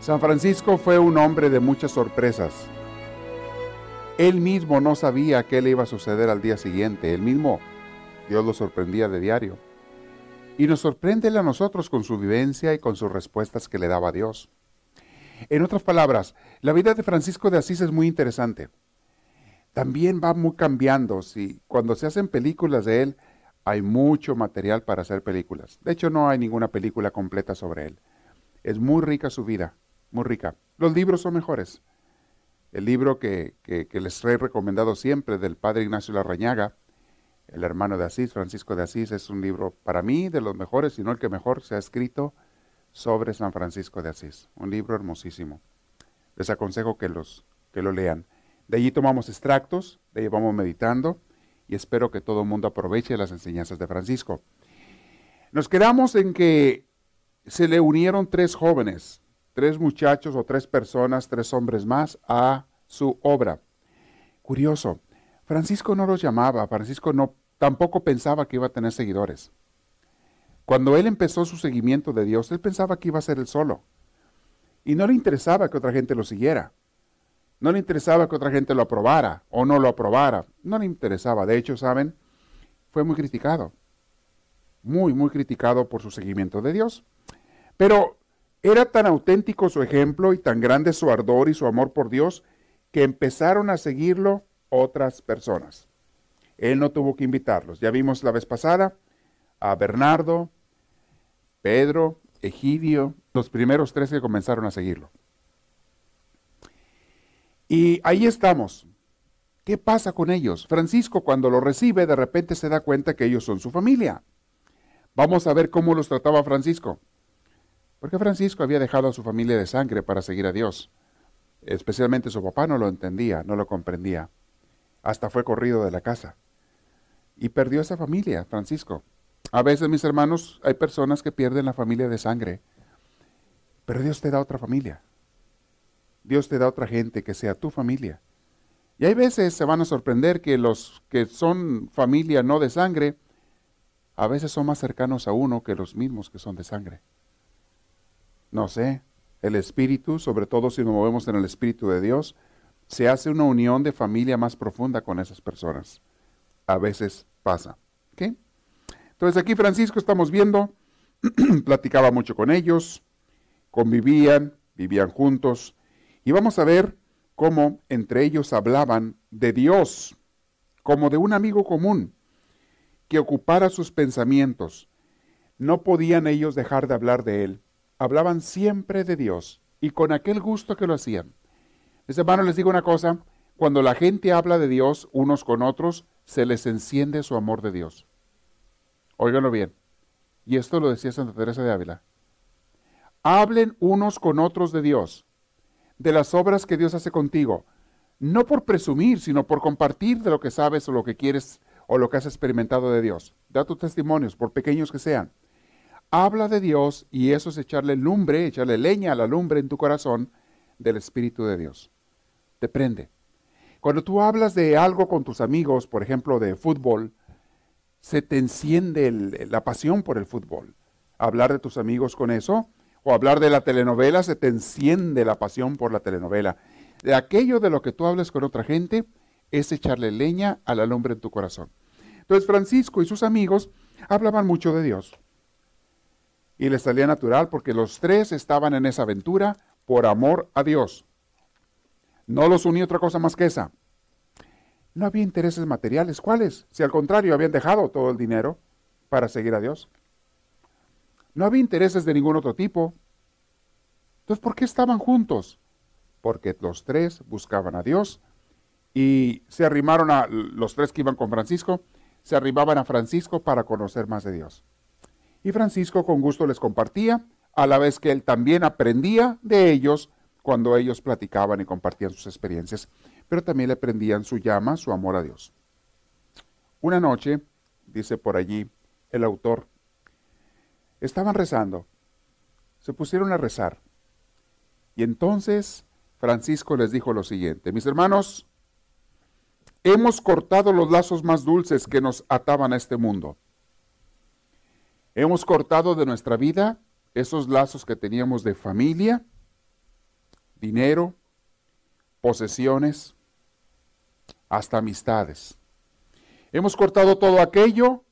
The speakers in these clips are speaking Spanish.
San Francisco fue un hombre de muchas sorpresas. Él mismo no sabía qué le iba a suceder al día siguiente. Él mismo, Dios lo sorprendía de diario. Y nos sorprende a nosotros con su vivencia y con sus respuestas que le daba a Dios. En otras palabras, la vida de Francisco de Asís es muy interesante. También va muy cambiando. Si cuando se hacen películas de él, hay mucho material para hacer películas. De hecho, no hay ninguna película completa sobre él. Es muy rica su vida muy rica. Los libros son mejores. El libro que, les he recomendado siempre del padre Ignacio Larrañaga, el hermano de Asís, Francisco de Asís, es un libro para mí de los mejores, si no el que mejor se ha escrito sobre San Francisco de Asís. Un libro hermosísimo. Les aconsejo que, los, que lo lean. De allí tomamos extractos, de ahí vamos meditando y espero que todo el mundo aproveche las enseñanzas de Francisco. Nos quedamos en que se le unieron tres jóvenes, tres muchachos o tres personas, tres hombres más, a su obra. Curioso, Francisco no los llamaba, Francisco no, tampoco pensaba que iba a tener seguidores. Cuando él empezó su seguimiento de Dios, él pensaba que iba a ser él solo. Y no le interesaba que otra gente lo siguiera. No le interesaba que otra gente lo aprobara o no lo aprobara. No le interesaba. De hecho, ¿saben? Fue muy criticado. Muy, muy criticado por su seguimiento de Dios. Pero era tan auténtico su ejemplo y tan grande su ardor y su amor por Dios que empezaron a seguirlo otras personas. Él no tuvo que invitarlos. Ya vimos la vez pasada a Bernardo, Pedro, Egidio, los primeros tres que comenzaron a seguirlo. Y ahí estamos. ¿Qué pasa con ellos? Francisco cuando lo recibe de repente se da cuenta que ellos son su familia. Vamos a ver cómo los trataba Francisco. Porque Francisco había dejado a su familia de sangre para seguir a Dios. Especialmente su papá no lo entendía, no lo comprendía. Hasta fue corrido de la casa. Y perdió esa familia, Francisco. A veces, mis hermanos, hay personas que pierden la familia de sangre. Pero Dios te da otra familia. Dios te da otra gente que sea tu familia. Y hay veces se van a sorprender que los que son familia no de sangre, a veces son más cercanos a uno que los mismos que son de sangre. No sé, el espíritu, sobre todo si nos movemos en el espíritu de Dios, se hace una unión de familia más profunda con esas personas. A veces pasa. ¿Qué? Entonces aquí Francisco estamos viendo, platicaba mucho con ellos, convivían, vivían juntos, y vamos a ver cómo entre ellos hablaban de Dios, como de un amigo común, que ocupara sus pensamientos. No podían ellos dejar de hablar de Él hablaban siempre de Dios y con aquel gusto que lo hacían. Mis hermanos, les digo una cosa, cuando la gente habla de Dios unos con otros, se les enciende su amor de Dios. Óiganlo bien. Y esto lo decía Santa Teresa de Ávila. Hablen unos con otros de Dios, de las obras que Dios hace contigo, no por presumir, sino por compartir de lo que sabes o lo que quieres o lo que has experimentado de Dios. Da tus testimonios, por pequeños que sean habla de Dios y eso es echarle lumbre, echarle leña a la lumbre en tu corazón del Espíritu de Dios. Te prende. Cuando tú hablas de algo con tus amigos, por ejemplo, de fútbol, se te enciende la pasión por el fútbol. Hablar de tus amigos con eso, o hablar de la telenovela, se te enciende la pasión por la telenovela. De aquello de lo que tú hables con otra gente, es echarle leña a la lumbre en tu corazón. Entonces Francisco y sus amigos hablaban mucho de Dios y les salía natural porque los tres estaban en esa aventura por amor a Dios. No los unía otra cosa más que esa. No había intereses materiales. ¿Cuáles? Si al contrario habían dejado todo el dinero para seguir a Dios. No había intereses de ningún otro tipo. Entonces, ¿por qué estaban juntos? Porque los tres buscaban a Dios y se arrimaron a los tres que iban con Francisco, se arrimaban a Francisco para conocer más de Dios y Francisco con gusto les compartía, a la vez que él también aprendía de ellos cuando ellos platicaban y compartían sus experiencias, pero también le prendían su llama, su amor a Dios. Una noche, dice por allí el autor, estaban rezando, se pusieron a rezar, y entonces Francisco les dijo lo siguiente, mis hermanos, hemos cortado los lazos más dulces que nos ataban a este mundo. Hemos cortado de nuestra vida esos lazos que teníamos de familia, dinero, posesiones, hasta amistades. Hemos cortado todo aquello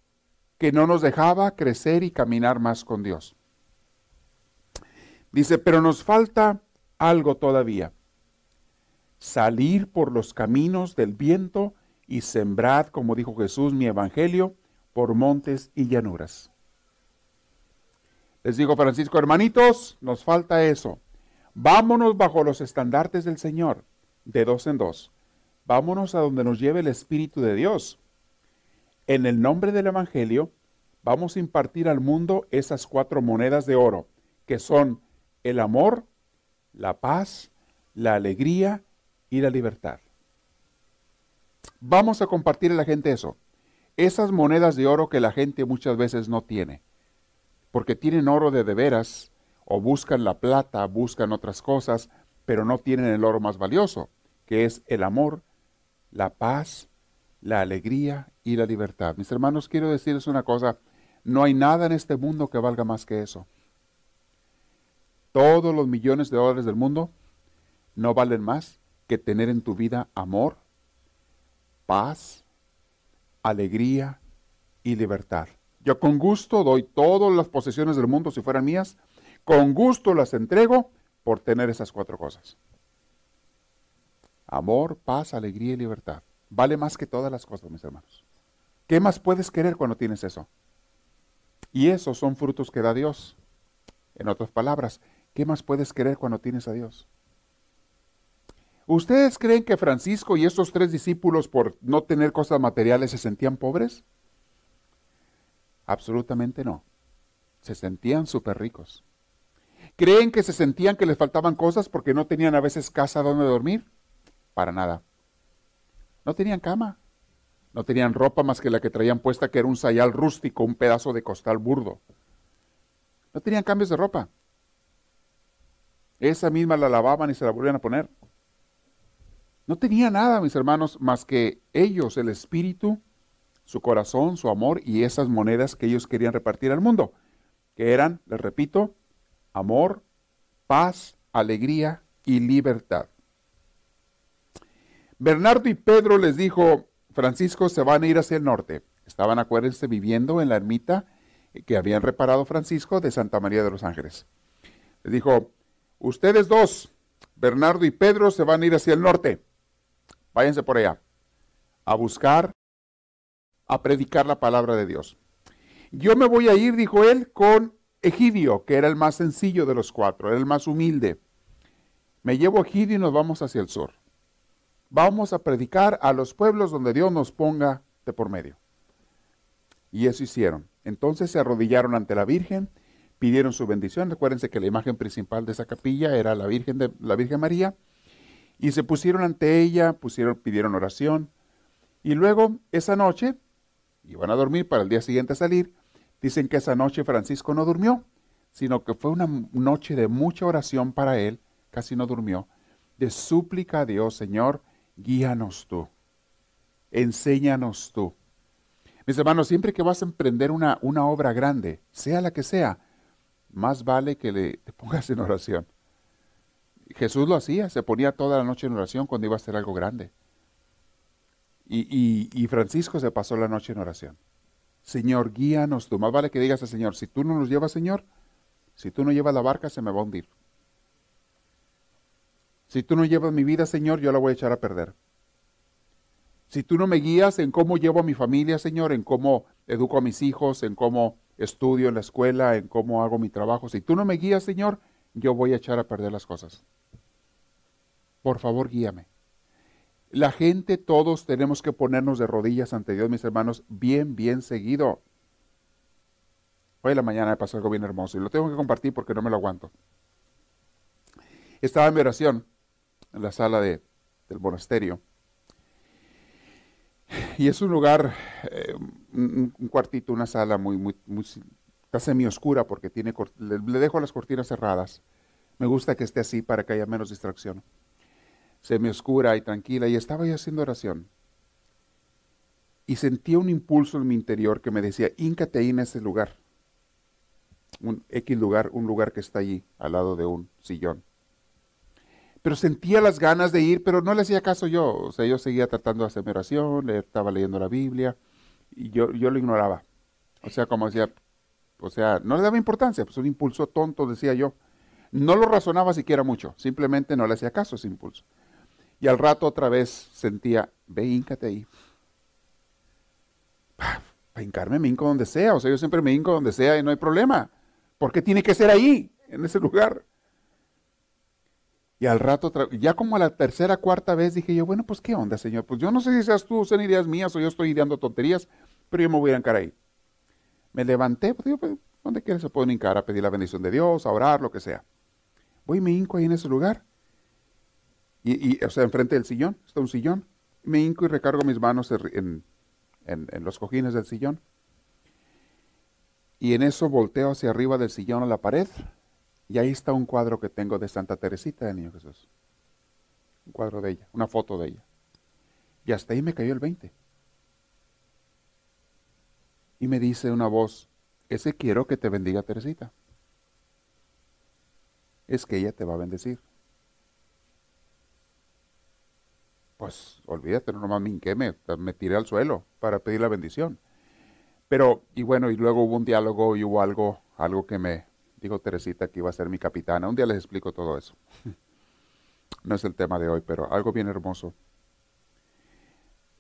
que no nos dejaba crecer y caminar más con Dios. Dice, pero nos falta algo todavía. Salir por los caminos del viento y sembrad, como dijo Jesús, mi evangelio por montes y llanuras. Les digo, Francisco, hermanitos, nos falta eso. Vámonos bajo los estandartes del Señor, de dos en dos. Vámonos a donde nos lleve el Espíritu de Dios. En el nombre del Evangelio, vamos a impartir al mundo esas cuatro monedas de oro, que son el amor, la paz, la alegría y la libertad. Vamos a compartir a la gente eso. Esas monedas de oro que la gente muchas veces no tiene. Porque tienen oro de de veras, o buscan la plata, buscan otras cosas, pero no tienen el oro más valioso, que es el amor, la paz, la alegría y la libertad. Mis hermanos, quiero decirles una cosa, no hay nada en este mundo que valga más que eso. Todos los millones de dólares del mundo no valen más que tener en tu vida amor, paz, alegría y libertad. Yo con gusto doy todas las posesiones del mundo si fueran mías, con gusto las entrego por tener esas cuatro cosas. Amor, paz, alegría y libertad. Vale más que todas las cosas, mis hermanos. ¿Qué más puedes querer cuando tienes eso? Y esos son frutos que da Dios. En otras palabras, ¿qué más puedes querer cuando tienes a Dios? ¿Ustedes creen que Francisco y estos tres discípulos por no tener cosas materiales se sentían pobres? Absolutamente no. Se sentían súper ricos. ¿Creen que se sentían que les faltaban cosas porque no tenían a veces casa donde dormir? Para nada. No tenían cama. No tenían ropa más que la que traían puesta, que era un sayal rústico, un pedazo de costal burdo. No tenían cambios de ropa. Esa misma la lavaban y se la volvían a poner. No tenía nada, mis hermanos, más que ellos, el espíritu, su corazón, su amor y esas monedas que ellos querían repartir al mundo, que eran, les repito, amor, paz, alegría y libertad. Bernardo y Pedro les dijo, Francisco se van a ir hacia el norte. Estaban, acuérdense, viviendo en la ermita que habían reparado Francisco de Santa María de los Ángeles. Les dijo, ustedes dos, Bernardo y Pedro, se van a ir hacia el norte. Váyanse por allá a buscar, a predicar la palabra de Dios. Yo me voy a ir, dijo él, con Egidio, que era el más sencillo de los cuatro, era el más humilde. Me llevo a Egidio y nos vamos hacia el sur. Vamos a predicar a los pueblos donde Dios nos ponga de por medio. Y eso hicieron. Entonces se arrodillaron ante la Virgen, pidieron su bendición. Recuérdense que la imagen principal de esa capilla era la Virgen de la Virgen María. Y se pusieron ante ella, pusieron, pidieron oración. Y luego, esa noche, iban a dormir para el día siguiente salir, Dicen que esa noche Francisco no durmió, sino que fue una noche de mucha oración para él, casi no durmió, de súplica a Dios, Señor, guíanos tú, enséñanos tú. Mis hermanos, siempre que vas a emprender una, una obra grande, sea la que sea, más vale que le te pongas en oración. Jesús lo hacía, se ponía toda la noche en oración cuando iba a hacer algo grande. Y, y Francisco se pasó la noche en oración. Señor, guíanos tú. Más vale que digas al Señor, si tú no nos llevas, Señor, si tú no llevas la barca, se me va a hundir. Si tú no llevas mi vida, Señor, yo la voy a echar a perder. Si tú no me guías en cómo llevo a mi familia, Señor, en cómo educo a mis hijos, en cómo estudio en la escuela, en cómo hago mi trabajo, si tú no me guías, Señor, yo voy a echar a perder las cosas. Por favor, guíame. La gente, todos tenemos que ponernos de rodillas ante Dios, mis hermanos, bien, bien seguido. Hoy en la mañana me pasó algo bien hermoso y lo tengo que compartir porque no me lo aguanto. Estaba en mi oración en la sala de, del monasterio. Y es un lugar, eh, un, cuartito, una sala muy, muy, muy está semi oscura porque tiene, le, dejo las cortinas cerradas. Me gusta que esté así para que haya menos distracción. Semi oscura y tranquila. Y estaba yo haciendo oración. Y sentía un impulso en mi interior que me decía, híncate ahí en ese lugar. Un X lugar, un lugar que está allí, al lado de un sillón pero sentía las ganas de ir, pero no le hacía caso yo. O sea, yo seguía tratando de hacer oración, estaba leyendo la Biblia, y yo, yo lo ignoraba. O sea, como decía, o sea, no le daba importancia, pues un impulso tonto, decía yo. No lo razonaba siquiera mucho, simplemente no le hacía caso ese impulso. Y al rato otra vez sentía, ve, híncate ahí. Para hincarme me hinco donde sea, o sea, yo siempre me hinco donde sea y no hay problema. ¿Por qué tiene que ser ahí, en ese lugar? Y al rato, ya como a la tercera, cuarta vez dije yo, bueno, pues qué onda, Señor. Pues yo no sé si seas tú, son ideas mías o yo estoy ideando tonterías, pero yo me voy a encarar ahí. Me levanté, pues digo, pues, ¿dónde quieres se pueden hincar? A pedir la bendición de Dios, a orar, lo que sea. Voy y me hinco ahí en ese lugar. Y, o sea, enfrente del sillón, está un sillón. Me hinco y recargo mis manos en, en los cojines del sillón. Y en eso volteo hacia arriba del sillón a la pared y ahí está un cuadro que tengo de Santa Teresita del Niño Jesús. Un cuadro de ella, una foto de ella. Y hasta ahí me cayó el 20. Y me dice una voz, ese quiero que te bendiga Teresita. Es que ella te va a bendecir. Pues olvídate, no nomás me hinqué, me, me tiré al suelo para pedir la bendición. Pero, y bueno, y luego hubo un diálogo y hubo algo, algo que me, dijo Teresita que iba a ser mi capitana. Un día les explico todo eso. No es el tema de hoy, pero algo bien hermoso.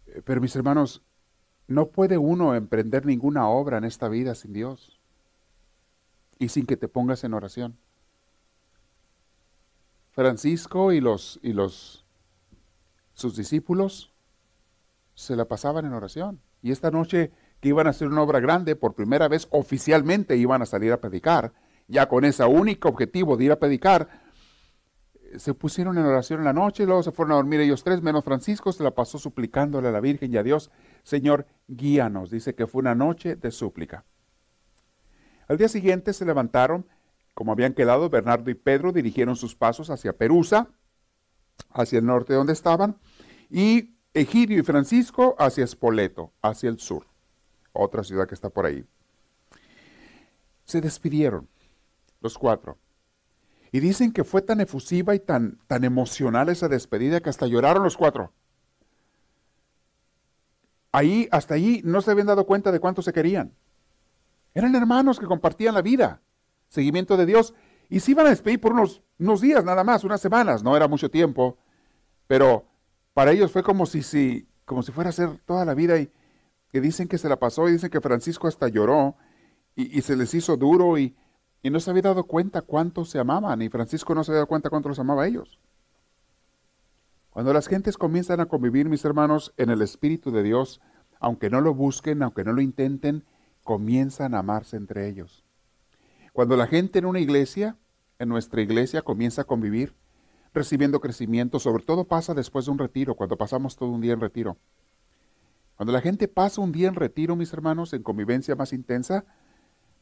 Eh, pero mis hermanos, no puede uno emprender ninguna obra en esta vida sin Dios y sin que te pongas en oración. Francisco y los y los sus discípulos se la pasaban en oración. Y esta noche que iban a hacer una obra grande, por primera vez oficialmente iban a salir a predicar, ya con ese único objetivo de ir a predicar, se pusieron en oración en la noche, luego se fueron a dormir ellos tres, menos Francisco, se la pasó suplicándole a la Virgen y a Dios, Señor, guíanos. Dice que fue una noche de súplica. Al día siguiente se levantaron, como habían quedado, Bernardo y Pedro dirigieron sus pasos hacia Perusa, hacia el norte donde estaban, y Egidio y Francisco hacia Espoleto, hacia el sur, otra ciudad que está por ahí. Se despidieron los cuatro. Y dicen que fue tan efusiva y tan, tan emocional esa despedida que hasta lloraron los cuatro. Ahí, hasta allí, no se habían dado cuenta de cuánto se querían. Eran hermanos que compartían la vida, seguimiento de Dios, y se iban a despedir por unos, unos días nada más, unas semanas, no era mucho tiempo, pero para ellos fue como si, si, como si fuera a ser toda la vida y que dicen que se la pasó y dicen que Francisco hasta lloró y, se les hizo duro y, y no se había dado cuenta cuánto se amaban, y Francisco no se había dado cuenta cuánto los amaba a ellos. Cuando las gentes comienzan a convivir, mis hermanos, en el Espíritu de Dios, aunque no lo busquen, aunque no lo intenten, comienzan a amarse entre ellos. Cuando la gente en una iglesia, en nuestra iglesia, comienza a convivir, recibiendo crecimiento, sobre todo pasa después de un retiro, cuando pasamos todo un día en retiro. Cuando la gente pasa un día en retiro, mis hermanos, en convivencia más intensa,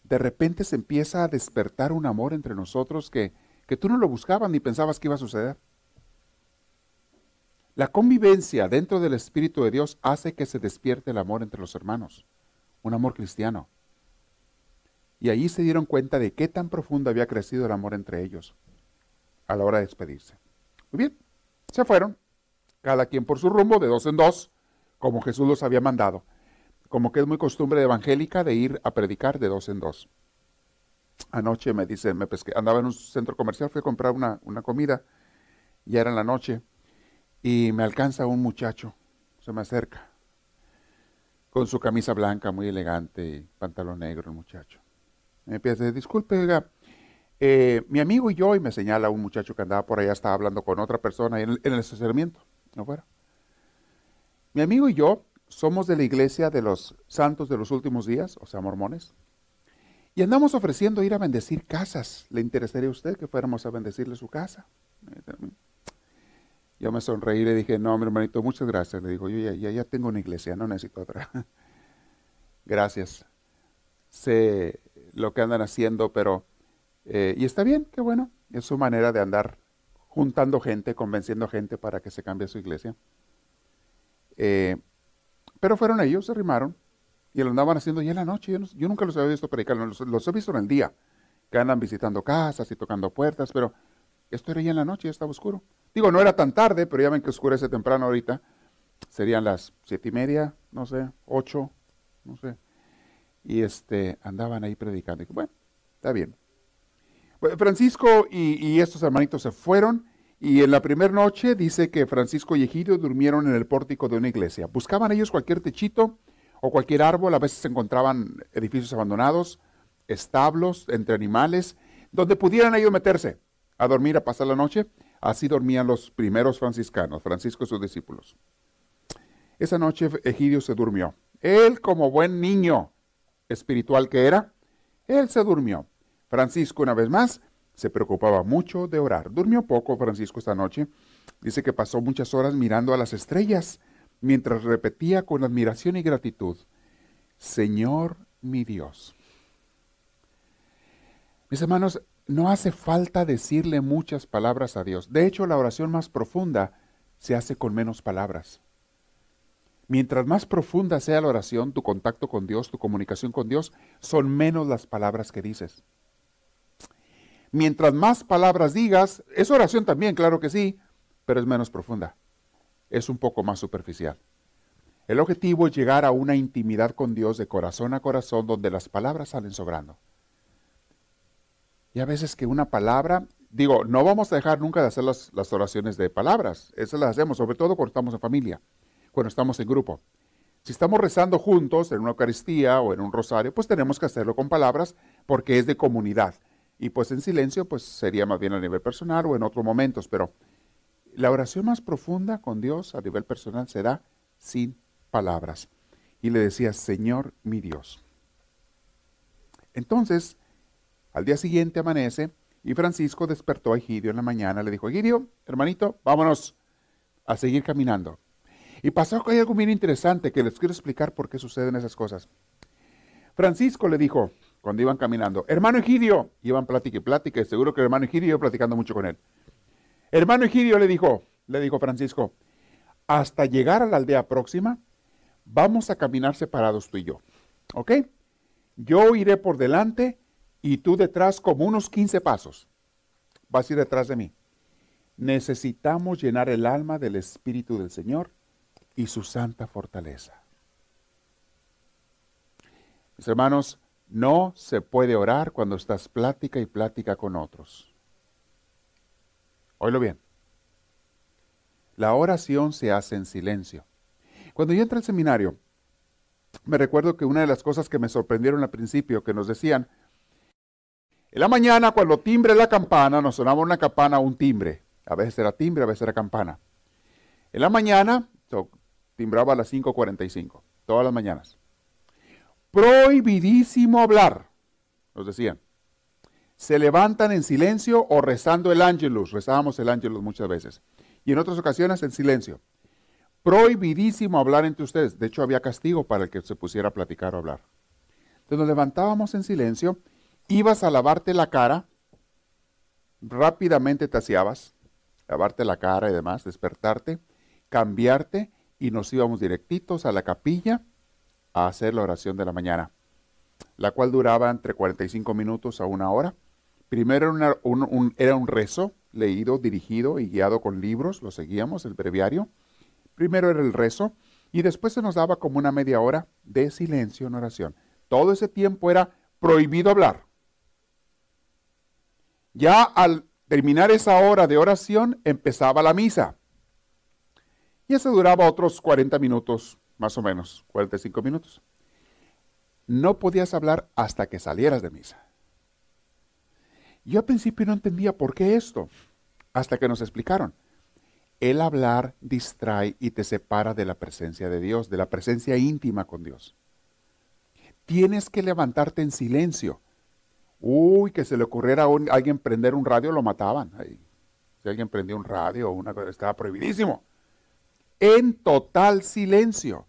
de repente se empieza a despertar un amor entre nosotros que, que tú no lo buscabas ni pensabas que iba a suceder. La convivencia dentro del Espíritu de Dios hace que se despierte el amor entre los hermanos, un amor cristiano. Y allí se dieron cuenta de qué tan profundo había crecido el amor entre ellos a la hora de despedirse. Muy bien, se fueron, cada quien por su rumbo, de dos en dos, como Jesús los había mandado como que es muy costumbre evangélica de ir a predicar de dos en dos. Anoche me dice, me pesqué, andaba en un centro comercial, fui a comprar una, una comida, ya era en la noche, y me alcanza un muchacho, se me acerca, con su camisa blanca muy elegante y pantalón negro el muchacho. Me decir, disculpe, oiga, eh, mi amigo y yo, y me señala un muchacho que andaba por allá, estaba hablando con otra persona en el, en el estacionamiento, afuera. Mi amigo y yo somos de la iglesia de los santos de los últimos días, o sea, mormones, y andamos ofreciendo ir a bendecir casas. ¿Le interesaría a usted que fuéramos a bendecirle su casa? Yo me sonreí y le dije, no, mi hermanito, muchas gracias. Le digo, yo ya, ya, tengo una iglesia, no necesito otra. gracias. Sé lo que andan haciendo, pero... Eh, y está bien, qué bueno. Es su manera de andar juntando gente, convenciendo gente para que se cambie su iglesia. Eh, pero fueron ellos, se arrimaron y lo andaban haciendo ya en la noche. Yo, nunca los había visto predicar, los, los, he visto en el día, que andan visitando casas y tocando puertas, pero esto era ya en la noche, ya estaba oscuro. Digo, no era tan tarde, pero ya ven que oscurece temprano ahorita. Serían las siete y media, no sé, ocho, no sé. Y este, andaban ahí predicando. Y, bueno, está bien. Francisco y, estos hermanitos se fueron y en la primera noche dice que Francisco y Egidio durmieron en el pórtico de una iglesia. Buscaban ellos cualquier techito o cualquier árbol, a veces encontraban edificios abandonados, establos entre animales, donde pudieran ellos meterse a dormir, a pasar la noche. Así dormían los primeros franciscanos, Francisco y sus discípulos. Esa noche Egidio se durmió. Él, como buen niño espiritual que era, él se durmió. Francisco, una vez más, se preocupaba mucho de orar. Durmió poco Francisco esta noche. Dice que pasó muchas horas mirando a las estrellas mientras repetía con admiración y gratitud, Señor mi Dios. Mis hermanos, no hace falta decirle muchas palabras a Dios. De hecho, la oración más profunda se hace con menos palabras. Mientras más profunda sea la oración, tu contacto con Dios, tu comunicación con Dios, son menos las palabras que dices. Mientras más palabras digas, es oración también, claro que sí, pero es menos profunda. Es un poco más superficial. El objetivo es llegar a una intimidad con Dios de corazón a corazón donde las palabras salen sobrando. Y a veces que una palabra, digo, no vamos a dejar nunca de hacer las, oraciones de palabras. Esas las hacemos, sobre todo cuando estamos en familia, cuando estamos en grupo. Si estamos rezando juntos en una Eucaristía o en un rosario, pues tenemos que hacerlo con palabras porque es de comunidad. Y pues en silencio, pues sería más bien a nivel personal o en otros momentos. Pero la oración más profunda con Dios a nivel personal se da sin palabras. Y le decía, Señor mi Dios. Entonces, al día siguiente amanece y Francisco despertó a Egidio en la mañana. Le dijo, Egidio, hermanito, vámonos a seguir caminando. Y pasó que hay algo bien interesante que les quiero explicar por qué suceden esas cosas. Francisco le dijo, cuando iban caminando, hermano Egidio, iban plática y plática, y seguro que el hermano Egidio iba platicando mucho con él. Hermano Egidio le dijo, le dijo Francisco, hasta llegar a la aldea próxima, vamos a caminar separados tú y yo. ¿Ok? Yo iré por delante y tú detrás como unos 15 pasos. Vas a ir detrás de mí. Necesitamos llenar el alma del Espíritu del Señor y su santa fortaleza. Mis hermanos, no se puede orar cuando estás plática y plática con otros. Oílo bien. La oración se hace en silencio. Cuando yo entré al seminario, me recuerdo que una de las cosas que me sorprendieron al principio, que nos decían, en la mañana, cuando timbre la campana, nos sonaba una campana o un timbre. A veces era timbre, a veces era campana. En la mañana, timbraba a las 5.45, todas las mañanas. Prohibidísimo hablar, nos decían. Se levantan en silencio o rezando el ángelus. Rezábamos el ángelus muchas veces. Y en otras ocasiones en silencio. Prohibidísimo hablar entre ustedes. De hecho, había castigo para el que se pusiera a platicar o hablar. Entonces nos levantábamos en silencio ibas a lavarte la cara, rápidamente te hacías, lavarte la cara y demás, despertarte, cambiarte y nos íbamos directitos a la capilla a hacer la oración de la mañana, la cual duraba entre 45 minutos a una hora. Primero era, un, rezo leído, dirigido y guiado con libros, lo seguíamos, el breviario. Primero era el rezo y después se nos daba como una media hora de silencio en oración. Todo ese tiempo era prohibido hablar. Ya al terminar esa hora de oración empezaba la misa. Y eso duraba otros 40 minutos, más o menos, 45 minutos. No podías hablar hasta que salieras de misa. Yo al principio no entendía por qué esto, hasta que nos explicaron. El hablar distrae y te separa de la presencia de Dios, de la presencia íntima con Dios. Tienes que levantarte en silencio Uy, que se le ocurriera a alguien prender un radio, lo mataban. Si alguien prendió un radio una estaba prohibidísimo. En total silencio,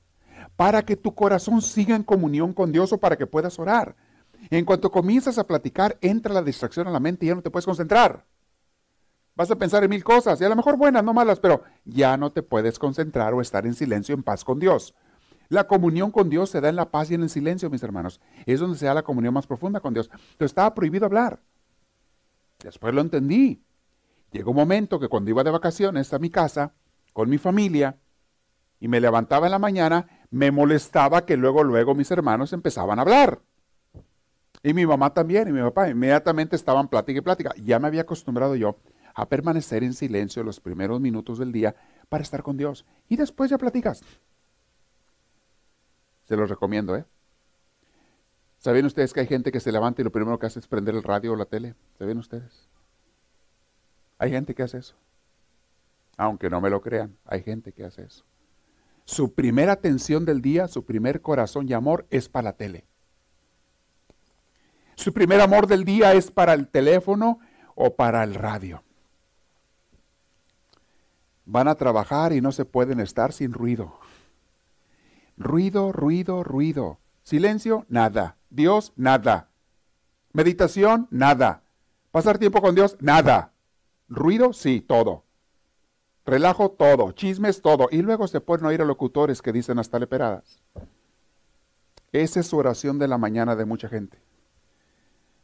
para que tu corazón siga en comunión con Dios o para que puedas orar. En cuanto comienzas a platicar, entra la distracción a la mente y ya no te puedes concentrar. Vas a pensar en mil cosas, y a lo mejor buenas, no malas, pero ya no te puedes concentrar o estar en silencio, en paz con Dios. La comunión con Dios se da en la paz y en el silencio, mis hermanos. Es donde se da la comunión más profunda con Dios. Entonces estaba prohibido hablar. Después lo entendí. Llegó un momento que cuando iba de vacaciones a mi casa, con mi familia, y me levantaba en la mañana, me molestaba que luego, luego mis hermanos empezaban a hablar. Y mi mamá también, y mi papá inmediatamente estaban plática y plática. Ya me había acostumbrado yo a permanecer en silencio los primeros minutos del día para estar con Dios. Y después ya platicas. Se los recomiendo, ¿eh? ¿Saben ustedes que hay gente que se levanta y lo primero que hace es prender el radio o la tele? ¿Saben ustedes? Hay gente que hace eso. Aunque no me lo crean, hay gente que hace eso. Su primera atención del día, su primer corazón y amor es para la tele. Su primer amor del día es para el teléfono o para el radio. Van a trabajar y no se pueden estar sin ruido. Ruido, ruido, ruido. Silencio, nada. Dios, nada. Meditación, nada. Pasar tiempo con Dios, nada. Ruido, sí, todo. Relajo, todo. Chismes, todo. Y luego se pueden oír a locutores que dicen hasta leperadas. Esa es su oración de la mañana de mucha gente.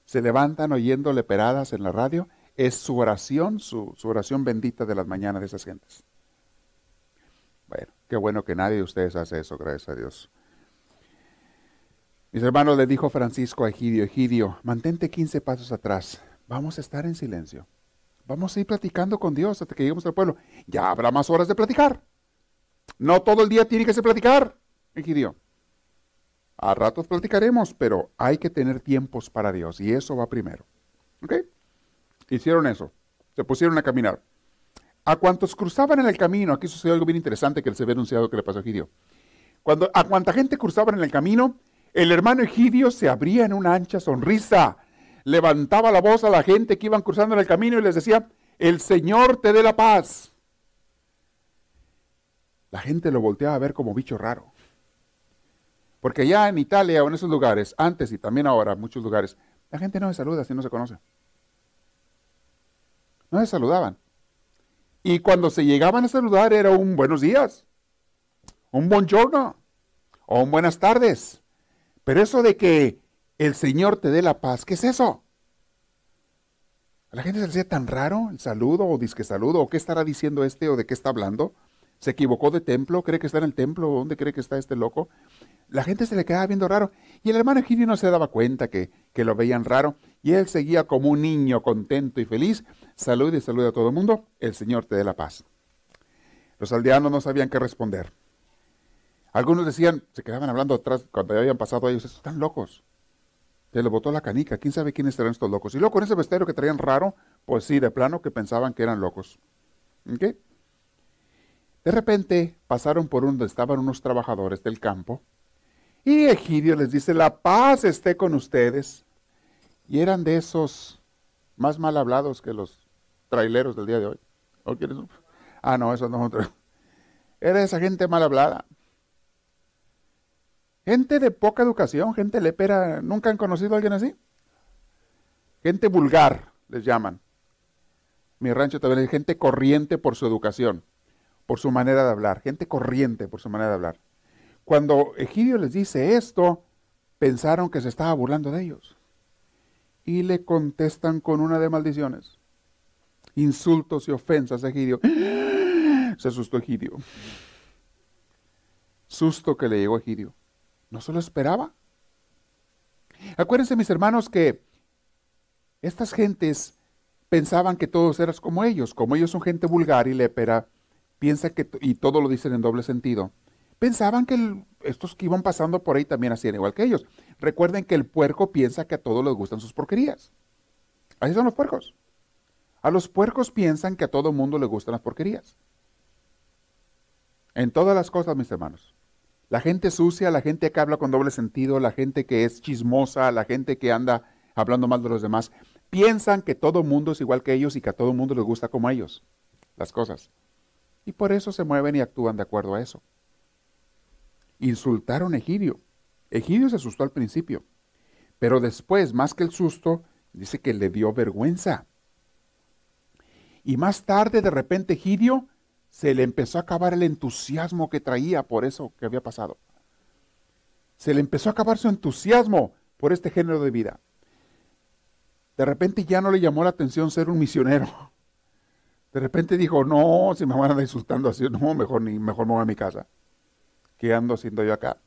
Se levantan oyendo leperadas en la radio es su oración, su, oración bendita de las mañanas de esas gentes. Bueno, qué bueno que nadie de ustedes hace eso, gracias a Dios. Mis hermanos, le dijo Francisco a Egidio, Egidio, mantente 15 pasos atrás, vamos a estar en silencio. Vamos a ir platicando con Dios hasta que lleguemos al pueblo. Ya habrá más horas de platicar. No todo el día tiene que ser platicar, Egidio. A ratos platicaremos, pero hay que tener tiempos para Dios y eso va primero. ¿Ok? Hicieron eso. Se pusieron a caminar. A cuantos cruzaban en el camino, aquí sucedió algo bien interesante que les había anunciado que le pasó a Egidio. Cuando, a cuanta gente cruzaban en el camino, el hermano Egidio se abría en una ancha sonrisa, levantaba la voz a la gente que iban cruzando en el camino y les decía, el Señor te dé la paz. La gente lo volteaba a ver como bicho raro. Porque ya en Italia o en esos lugares, antes y también ahora, muchos lugares, la gente no se saluda si no se conoce. No se saludaban. Y cuando se llegaban a saludar era un buenos días, un buongiorno o un buenas tardes. Pero eso de que el Señor te dé la paz, ¿qué es eso? A la gente se le hacía tan raro el saludo o disque saludo, o qué estará diciendo este o de qué está hablando. ¿Se equivocó de templo? ¿Cree que está en el templo? ¿Dónde cree que está este loco? La gente se le quedaba viendo raro. Y el hermano Egidio no se daba cuenta que, que lo veían raro. Y él seguía como un niño contento y feliz. Salude y saluda a todo el mundo. El Señor te dé la paz. Los aldeanos no sabían qué responder. Algunos decían, se quedaban hablando atrás cuando habían pasado ellos, están locos. Les botó la canica, quién sabe quiénes eran estos locos. Y luego con ese vestuario que traían raro, pues sí, de plano que pensaban que eran locos. ¿Okay? De repente pasaron por donde estaban unos trabajadores del campo y Egidio les dice, la paz esté con ustedes. Y eran de esos más mal hablados que los traileros del día de hoy. Ah, no, eso no Era esa gente mal hablada. Gente de poca educación, gente lepera. ¿Nunca han conocido a alguien así? Gente vulgar, les llaman. Mi rancho también es gente corriente por su educación por su manera de hablar, gente corriente por su manera de hablar. Cuando Egidio les dice esto, pensaron que se estaba burlando de ellos. Y le contestan con una de maldiciones. Insultos y ofensas a Egidio. Se asustó Egidio. Susto que le llegó a Egidio. No se lo esperaba. Acuérdense, mis hermanos, que estas gentes pensaban que todos eran como ellos. Como ellos son gente vulgar y lépera, piensa que, y todo lo dicen en doble sentido, pensaban que estos que iban pasando por ahí también hacían igual que ellos. Recuerden que el puerco piensa que a todos les gustan sus porquerías. Así son los puercos. A los puercos piensan que a todo mundo le gustan las porquerías. En todas las cosas, mis hermanos. La gente sucia, la gente que habla con doble sentido, la gente que es chismosa, la gente que anda hablando mal de los demás, piensan que todo mundo es igual que ellos y que a todo mundo les gusta como ellos las cosas. Y por eso se mueven y actúan de acuerdo a eso. Insultaron a Egidio. Egidio se asustó al principio, pero después, más que el susto, dice que le dio vergüenza. Y más tarde, de repente, Egidio se le empezó a acabar el entusiasmo que traía por eso que había pasado. Se le empezó a acabar su entusiasmo por este género de vida. De repente ya no le llamó la atención ser un misionero. De repente dijo, no, si me van a insultando así, no, mejor, mejor me voy a mi casa. ¿Qué ando haciendo yo acá?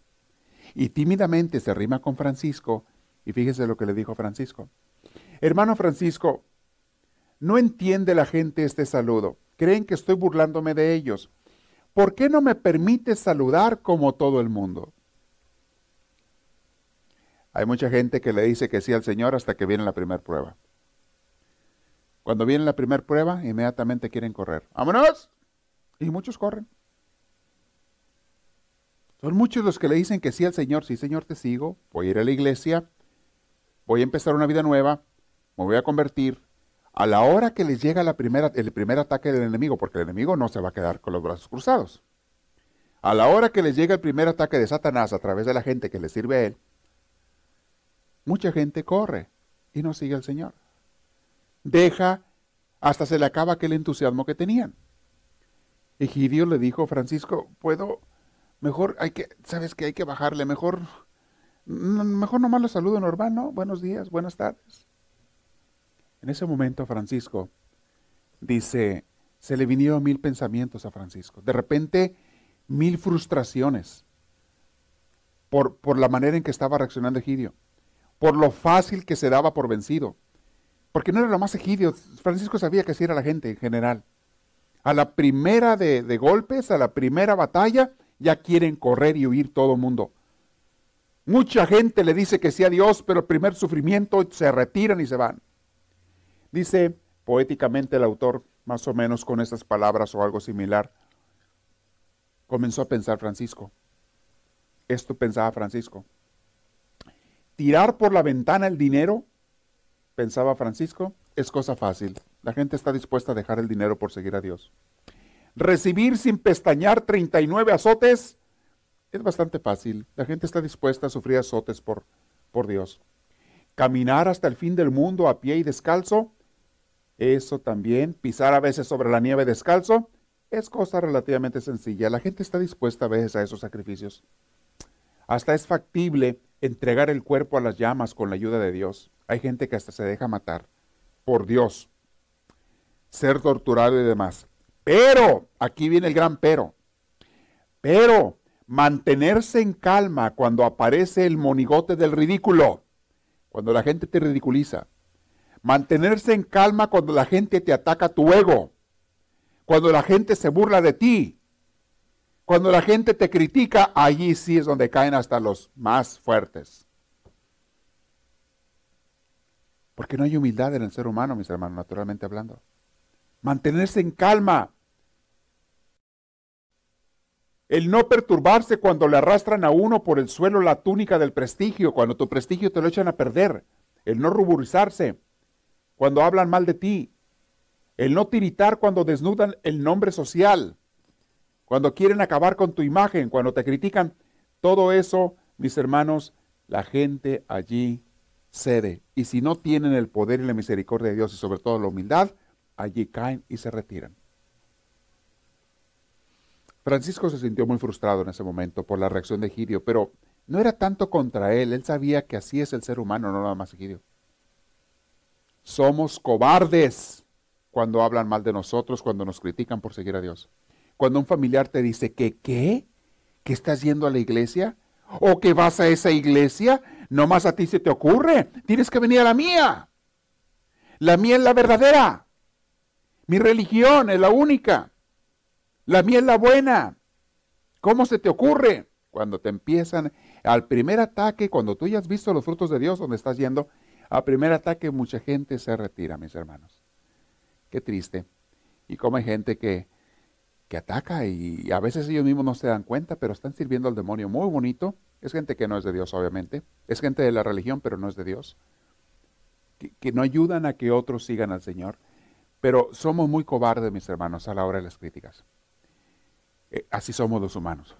Y tímidamente se rima con Francisco y fíjese lo que le dijo Francisco. Hermano Francisco, no entiende la gente este saludo. Creen que estoy burlándome de ellos. ¿Por qué no me permite saludar como todo el mundo? Hay mucha gente que le dice que sí al Señor hasta que viene la primera prueba. Cuando viene la primera prueba, inmediatamente quieren correr. ¡Vámonos! Y muchos corren. Son muchos los que le dicen que sí al Señor. Sí, Señor, te sigo. Voy a ir a la iglesia. Voy a empezar una vida nueva. Me voy a convertir. A la hora que les llega la primera, el primer ataque del enemigo, porque el enemigo no se va a quedar con los brazos cruzados. A la hora que les llega el primer ataque de Satanás a través de la gente que le sirve a él, mucha gente corre y no sigue al Señor deja hasta se le acaba aquel entusiasmo que tenían. Egidio le dijo, Francisco, puedo, mejor hay que, sabes que hay que bajarle, mejor, mejor nomás lo saludo normal, ¿no? Buenos días, buenas tardes. En ese momento Francisco dice, se le vinieron mil pensamientos a Francisco. De repente, mil frustraciones por, por la manera en que estaba reaccionando Egidio, por lo fácil que se daba por vencido porque no era lo más egidio. Francisco sabía que así era la gente en general. A la primera de, de golpes, a la primera batalla, ya quieren correr y huir todo el mundo. Mucha gente le dice que sí a Dios, pero el primer sufrimiento se retiran y se van. Dice poéticamente el autor, más o menos con estas palabras o algo similar, comenzó a pensar Francisco. Esto pensaba Francisco. Tirar por la ventana el dinero pensaba Francisco, es cosa fácil. La gente está dispuesta a dejar el dinero por seguir a Dios. Recibir sin pestañear 39 azotes es bastante fácil. La gente está dispuesta a sufrir azotes por, por Dios. Caminar hasta el fin del mundo a pie y descalzo, eso también. Pisar a veces sobre la nieve descalzo, es cosa relativamente sencilla. La gente está dispuesta a veces a esos sacrificios. Hasta es factible entregar el cuerpo a las llamas con la ayuda de Dios. Hay gente que hasta se deja matar por Dios, ser torturado y demás. Pero, aquí viene el gran pero, pero mantenerse en calma cuando aparece el monigote del ridículo, cuando la gente te ridiculiza. Mantenerse en calma cuando la gente te ataca tu ego, cuando la gente se burla de ti, cuando la gente te critica, allí sí es donde caen hasta los más fuertes. Porque no hay humildad en el ser humano, mis hermanos, naturalmente hablando. Mantenerse en calma. El no perturbarse cuando le arrastran a uno por el suelo la túnica del prestigio, cuando tu prestigio te lo echan a perder. El no ruborizarse cuando hablan mal de ti. El no tiritar cuando desnudan el nombre social cuando quieren acabar con tu imagen, cuando te critican, todo eso, mis hermanos, la gente allí cede. Y si no tienen el poder y la misericordia de Dios y sobre todo la humildad, allí caen y se retiran. Francisco se sintió muy frustrado en ese momento por la reacción de Egidio, pero no era tanto contra él, él sabía que así es el ser humano, no nada más Egidio. Somos cobardes cuando hablan mal de nosotros, cuando nos critican por seguir a Dios. Cuando un familiar te dice que qué, que estás yendo a la iglesia o que vas a esa iglesia, no más a ti se te ocurre, tienes que venir a la mía. La mía es la verdadera. Mi religión es la única. La mía es la buena. ¿Cómo se te ocurre? Cuando te empiezan al primer ataque, cuando tú ya has visto los frutos de Dios donde estás yendo, al primer ataque mucha gente se retira, mis hermanos. Qué triste. Y como hay gente que que ataca y a veces ellos mismos no se dan cuenta, pero están sirviendo al demonio muy bonito. Es gente que no es de Dios, obviamente. Es gente de la religión, pero no es de Dios. que, no ayudan a que otros sigan al Señor. Pero somos muy cobardes, mis hermanos, a la hora de las críticas. Eh, así somos los humanos.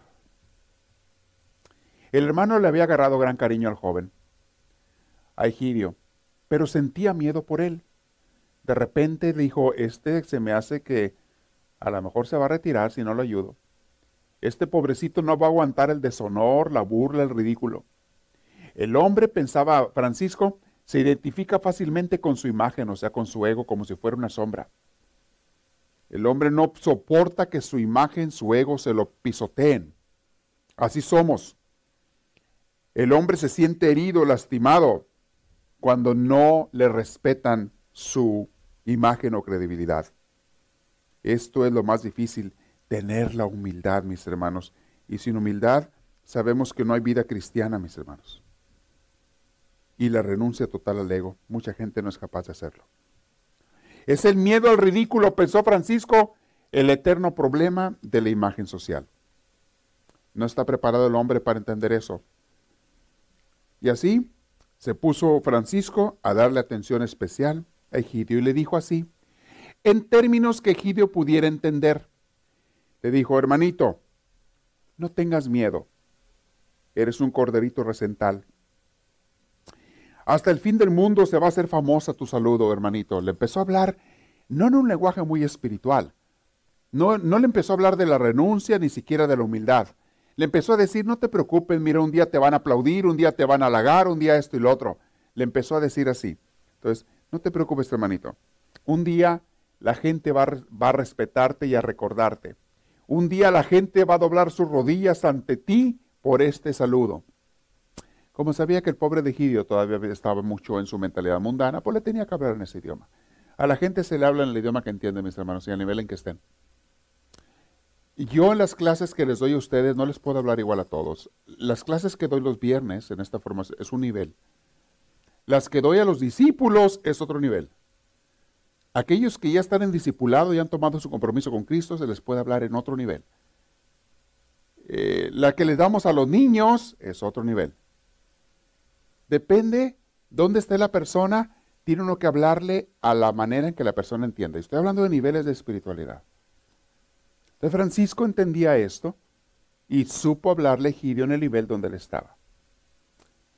El hermano le había agarrado gran cariño al joven, a Egidio, pero sentía miedo por él. De repente dijo, este se me hace que a lo mejor se va a retirar si no lo ayudo. Este pobrecito no va a aguantar el deshonor, la burla, el ridículo. El hombre, pensaba Francisco, se identifica fácilmente con su imagen, o sea, con su ego, como si fuera una sombra. El hombre no soporta que su imagen, su ego se lo pisoteen. Así somos. El hombre se siente herido, lastimado, cuando no le respetan su imagen o credibilidad. Esto es lo más difícil, tener la humildad, mis hermanos. Y sin humildad sabemos que no hay vida cristiana, mis hermanos y la renuncia total al ego. Mucha gente no es capaz de hacerlo. Es el miedo al ridículo, pensó Francisco, el eterno problema de la imagen social. No está preparado el hombre para entender eso. Y así se puso Francisco a darle atención especial a Egidio y le dijo así, en términos que Egidio pudiera entender. Le dijo, hermanito, no tengas miedo, eres un corderito recental hasta el fin del mundo se va a hacer famosa tu saludo, hermanito. Le empezó a hablar, no en un lenguaje muy espiritual. No, no le empezó a hablar de la renuncia ni siquiera de la humildad. Le empezó a decir, no te preocupes, mira, un día te van a aplaudir, un día te van a halagar, un día esto y lo otro. Le empezó a decir así. Entonces, no te preocupes, hermanito. Un día la gente va, a respetarte y a recordarte. Un día la gente va a doblar sus rodillas ante ti por este saludo. Como sabía que el pobre de Egidio todavía estaba mucho en su mentalidad mundana, pues le tenía que hablar en ese idioma. A la gente se le habla en el idioma que entiende, mis hermanos, y al nivel en que estén. Y yo en las clases que les doy a ustedes no les puedo hablar igual a todos. Las clases que doy los viernes en esta forma es un nivel. Las que doy a los discípulos es otro nivel. Aquellos que ya están en discipulado y han tomado su compromiso con Cristo se les puede hablar en otro nivel. Eh, la que les damos a los niños es otro nivel. Depende dónde esté la persona, tiene uno que hablarle a la manera en que la persona entienda. Estoy hablando de niveles de espiritualidad. Francisco entendía esto y supo hablarle a Egidio en el nivel donde él estaba.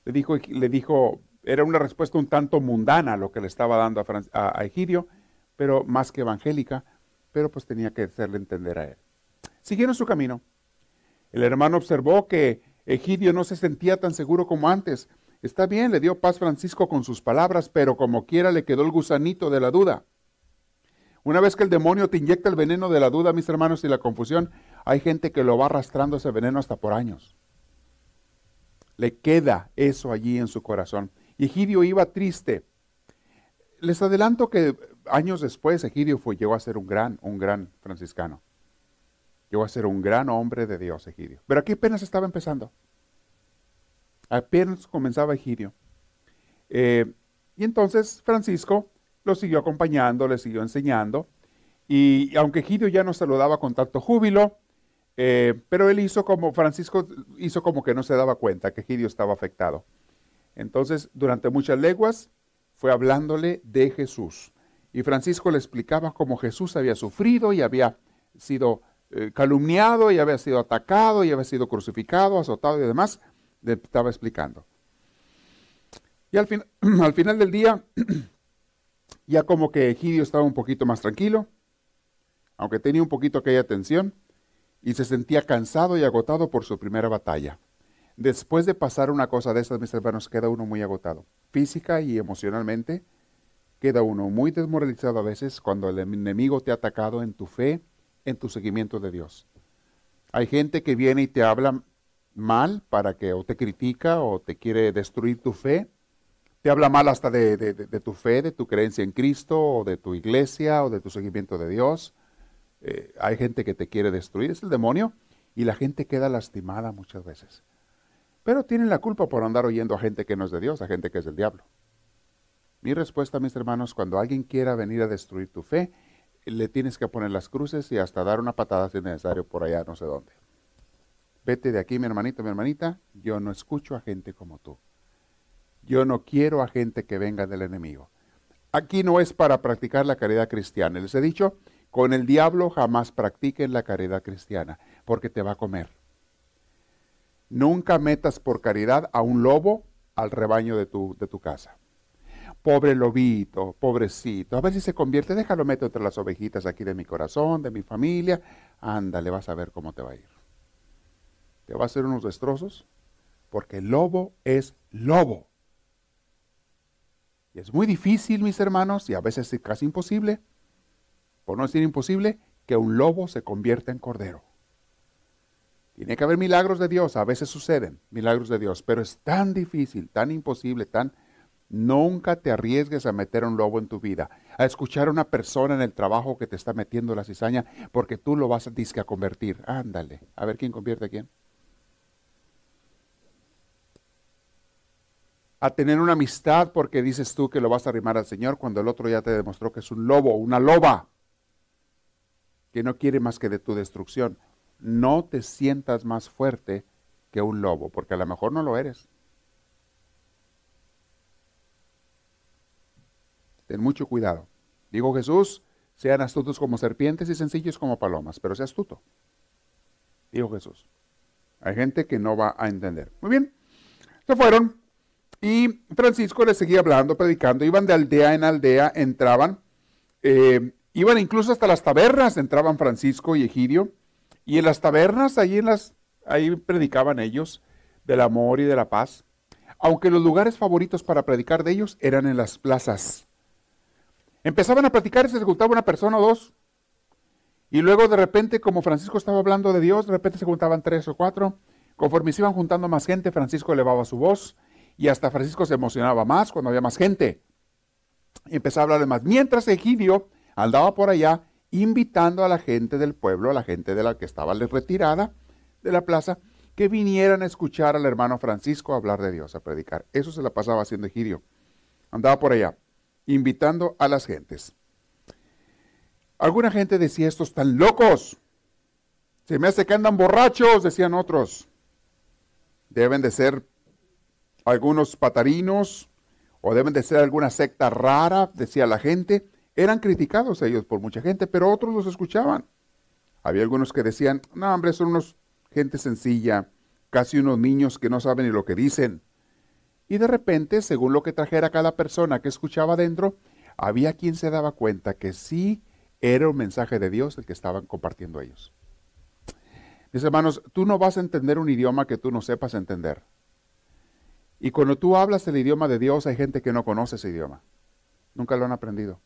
Le dijo, le dijo, era una respuesta un tanto mundana lo que le estaba dando a, a Egidio, pero más que evangélica, pero pues tenía que hacerle entender a él. Siguieron su camino. El hermano observó que Egidio no se sentía tan seguro como antes, Está bien, le dio paz Francisco con sus palabras, pero como quiera le quedó el gusanito de la duda. Una vez que el demonio te inyecta el veneno de la duda, mis hermanos, y la confusión, hay gente que lo va arrastrando ese veneno hasta por años. Le queda eso allí en su corazón. Y Egidio iba triste. Les adelanto que años después Egidio fue, llegó a ser un gran, un gran franciscano. Llegó a ser un gran hombre de Dios, Egidio. Pero aquí apenas estaba empezando. Apenas comenzaba Egidio. Eh, y entonces Francisco lo siguió acompañando, le siguió enseñando. Y aunque Egidio ya no se lo daba con tanto júbilo, eh, pero él hizo como, Francisco hizo como que no se daba cuenta que Egidio estaba afectado. Entonces, durante muchas leguas, fue hablándole de Jesús. Y Francisco le explicaba cómo Jesús había sufrido y había sido eh, calumniado y había sido atacado y había sido crucificado, azotado y demás le estaba explicando. Y al final del día, ya como que Egidio estaba un poquito más tranquilo, aunque tenía un poquito aquella tensión, y se sentía cansado y agotado por su primera batalla. Después de pasar una cosa de esas, mis hermanos, queda uno muy agotado. Física y emocionalmente, queda uno muy desmoralizado a veces cuando el enemigo te ha atacado en tu fe, en tu seguimiento de Dios. Hay gente que viene y te habla mal para que o te critica o te quiere destruir tu fe. Habla mal hasta de, tu fe, de tu creencia en Cristo o de tu iglesia o de tu seguimiento de Dios. Eh, hay gente que te quiere destruir, es el demonio, y la gente queda lastimada muchas veces. Pero tienen la culpa por andar oyendo a gente que no es de Dios, a gente que es del diablo. Mi respuesta, mis hermanos, cuando alguien quiera venir a destruir tu fe, le tienes que poner las cruces y hasta dar una patada si es necesario por allá, no sé dónde. Vete de aquí, mi hermanito, mi hermanita. Yo no escucho a gente como tú. Yo no quiero a gente que venga del enemigo. aquí no es para practicar la caridad cristiana. Les he dicho, con el diablo jamás practiquen la caridad cristiana, porque te va a comer. Nunca metas por caridad a un lobo al rebaño de tu, de tu casa. Pobre lobito, pobrecito, a ver si se convierte, déjalo meto entre las ovejitas aquí de mi corazón, de mi familia. Ándale, vas a ver cómo te va a ir. Te va a hacer unos destrozos, porque el lobo es lobo. Y es muy difícil, mis hermanos, y a veces es casi imposible, por no decir imposible, que un lobo se convierta en cordero. Tiene que haber milagros de Dios, a veces suceden milagros de Dios, pero es tan difícil, tan imposible, tan... Nunca te arriesgues a meter un lobo en tu vida, a escuchar a una persona en el trabajo que te está metiendo la cizaña, porque tú lo vas a, a convertir. Ándale, a ver quién convierte a quién. A tener una amistad porque dices tú que lo vas a arrimar al Señor cuando el otro ya te demostró que es un lobo, una loba que no quiere más que de tu destrucción. No te sientas más fuerte que un lobo, porque a lo mejor no lo eres. Ten mucho cuidado. Digo Jesús, sean astutos como serpientes y sencillos como palomas, pero sea astuto. Dijo Jesús. Hay gente que no va a entender. Muy bien, se fueron y Francisco les seguía hablando, predicando. Iban de aldea en aldea, entraban. Eh, Iban incluso hasta las tabernas, entraban Francisco y Egidio, y en las tabernas, ahí, en las, ahí predicaban ellos del amor y de la paz, aunque los lugares favoritos para predicar de ellos eran en las plazas. Empezaban a predicar y se juntaba una persona o dos, y luego de repente, como Francisco estaba hablando de Dios, de repente se juntaban tres o cuatro, conforme se iban juntando más gente, Francisco elevaba su voz, y hasta Francisco se emocionaba más cuando había más gente. Empezaba a hablar de más. Mientras Egidio andaba por allá invitando a la gente del pueblo, a la gente de la que estaba retirada de la plaza, que vinieran a escuchar al hermano Francisco hablar de Dios, a predicar. Eso se la pasaba haciendo Egidio. Andaba por allá, invitando a las gentes. Alguna gente decía, estos están locos. Se me hace que andan borrachos, decían otros. Deben de ser algunos patarinos o deben de ser alguna secta rara, decía la gente. Eran criticados ellos por mucha gente, pero otros los escuchaban. Había algunos que decían, no, hombre, son unos gente sencilla, casi unos niños que no saben ni lo que dicen. Y de repente, según lo que trajera cada persona que escuchaba dentro, había quien se daba cuenta que sí era un mensaje de Dios el que estaban compartiendo ellos. Mis hermanos, tú no vas a entender un idioma que tú no sepas entender. Y cuando tú hablas el idioma de Dios, hay gente que no conoce ese idioma. Nunca lo han aprendido.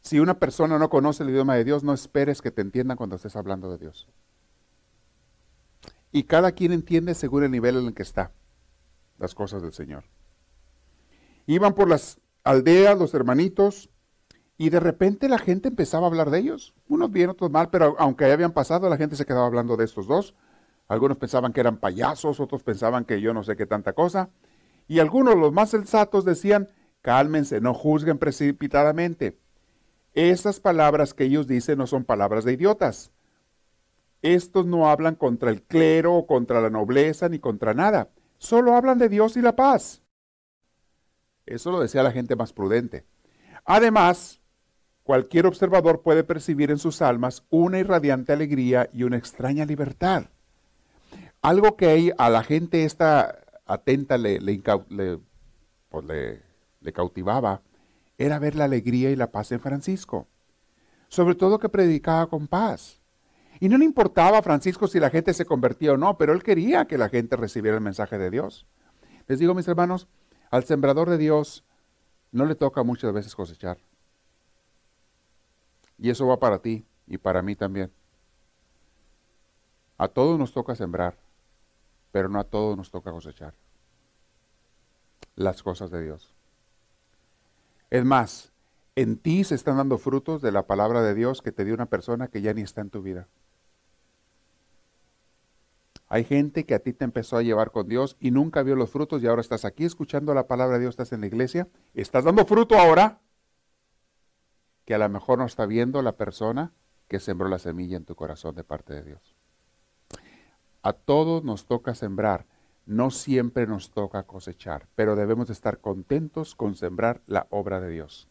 Si una persona no conoce el idioma de Dios, no esperes que te entiendan cuando estés hablando de Dios. Y cada quien entiende según el nivel en el que está las cosas del Señor. Iban por las aldeas, los hermanitos, y de repente la gente empezaba a hablar de ellos. Unos bien, otros mal, pero aunque habían pasado, la gente se quedaba hablando de estos dos. Algunos pensaban que eran payasos, otros pensaban que yo no sé qué tanta cosa. Y algunos, los más sensatos, decían, cálmense, no juzguen precipitadamente. Esas palabras que ellos dicen no son palabras de idiotas. Estos no hablan contra el clero o contra la nobleza ni contra nada. Solo hablan de Dios y la paz. Eso lo decía la gente más prudente. Además, cualquier observador puede percibir en sus almas una irradiante alegría y una extraña libertad. Algo que a la gente esta atenta le, le, pues le cautivaba era ver la alegría y la paz en Francisco. Sobre todo que predicaba con paz. Y no le importaba a Francisco si la gente se convertía o no, pero él quería que la gente recibiera el mensaje de Dios. Les digo, mis hermanos, al sembrador de Dios no le toca muchas veces cosechar. Y eso va para ti y para mí también. A todos nos toca sembrar, pero no a todos nos toca cosechar las cosas de Dios. Es más, en ti se están dando frutos de la palabra de Dios que te dio una persona que ya ni está en tu vida. Hay gente que a ti te empezó a llevar con Dios y nunca vio los frutos y ahora estás aquí escuchando la palabra de Dios, estás en la iglesia, estás dando fruto ahora que a lo mejor no está viendo la persona que sembró la semilla en tu corazón de parte de Dios. A todos nos toca sembrar, no siempre nos toca cosechar, pero debemos estar contentos con sembrar la obra de Dios.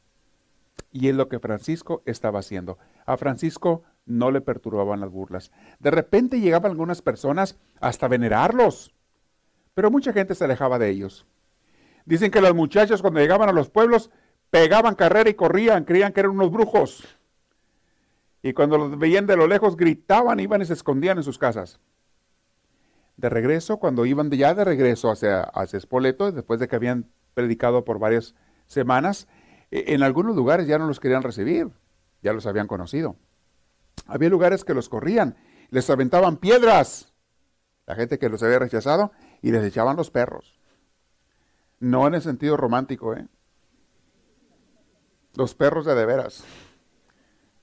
Y es lo que Francisco estaba haciendo. A Francisco no le perturbaban las burlas. De repente llegaban algunas personas hasta venerarlos, pero mucha gente se alejaba de ellos. Dicen que los muchachos cuando llegaban a los pueblos pegaban carrera y corrían, creían que eran unos brujos. Y cuando los veían de lo lejos gritaban, iban y se escondían en sus casas. De regreso, cuando iban ya de regreso hacia, hacia después de que habían predicado por varias semanas, e, en algunos lugares ya no los querían recibir, ya los habían conocido. Había lugares que los corrían, les aventaban piedras, la gente que los había rechazado, y les echaban los perros. No en el sentido romántico, ¿eh? Los perros de de veras.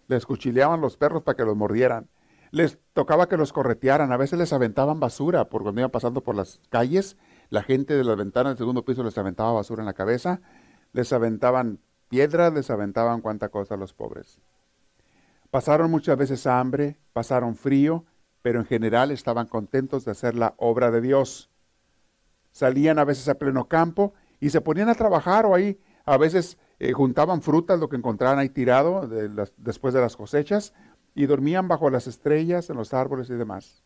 Les cuchileaban los perros para que los mordieran. Les tocaba que los corretearan. A veces les aventaban basura por cuando iban pasando por las calles. La gente de las ventanas del segundo piso les aventaba basura en la cabeza. Les aventaban piedras, les aventaban cuánta cosa a los pobres. Pasaron muchas veces hambre, pasaron frío, pero en general estaban contentos de hacer la obra de Dios. Salían a veces a pleno campo y se ponían a trabajar o ahí a veces eh, juntaban frutas, lo que encontraban ahí tirado después de las cosechas, y dormían bajo las estrellas, en los árboles y demás.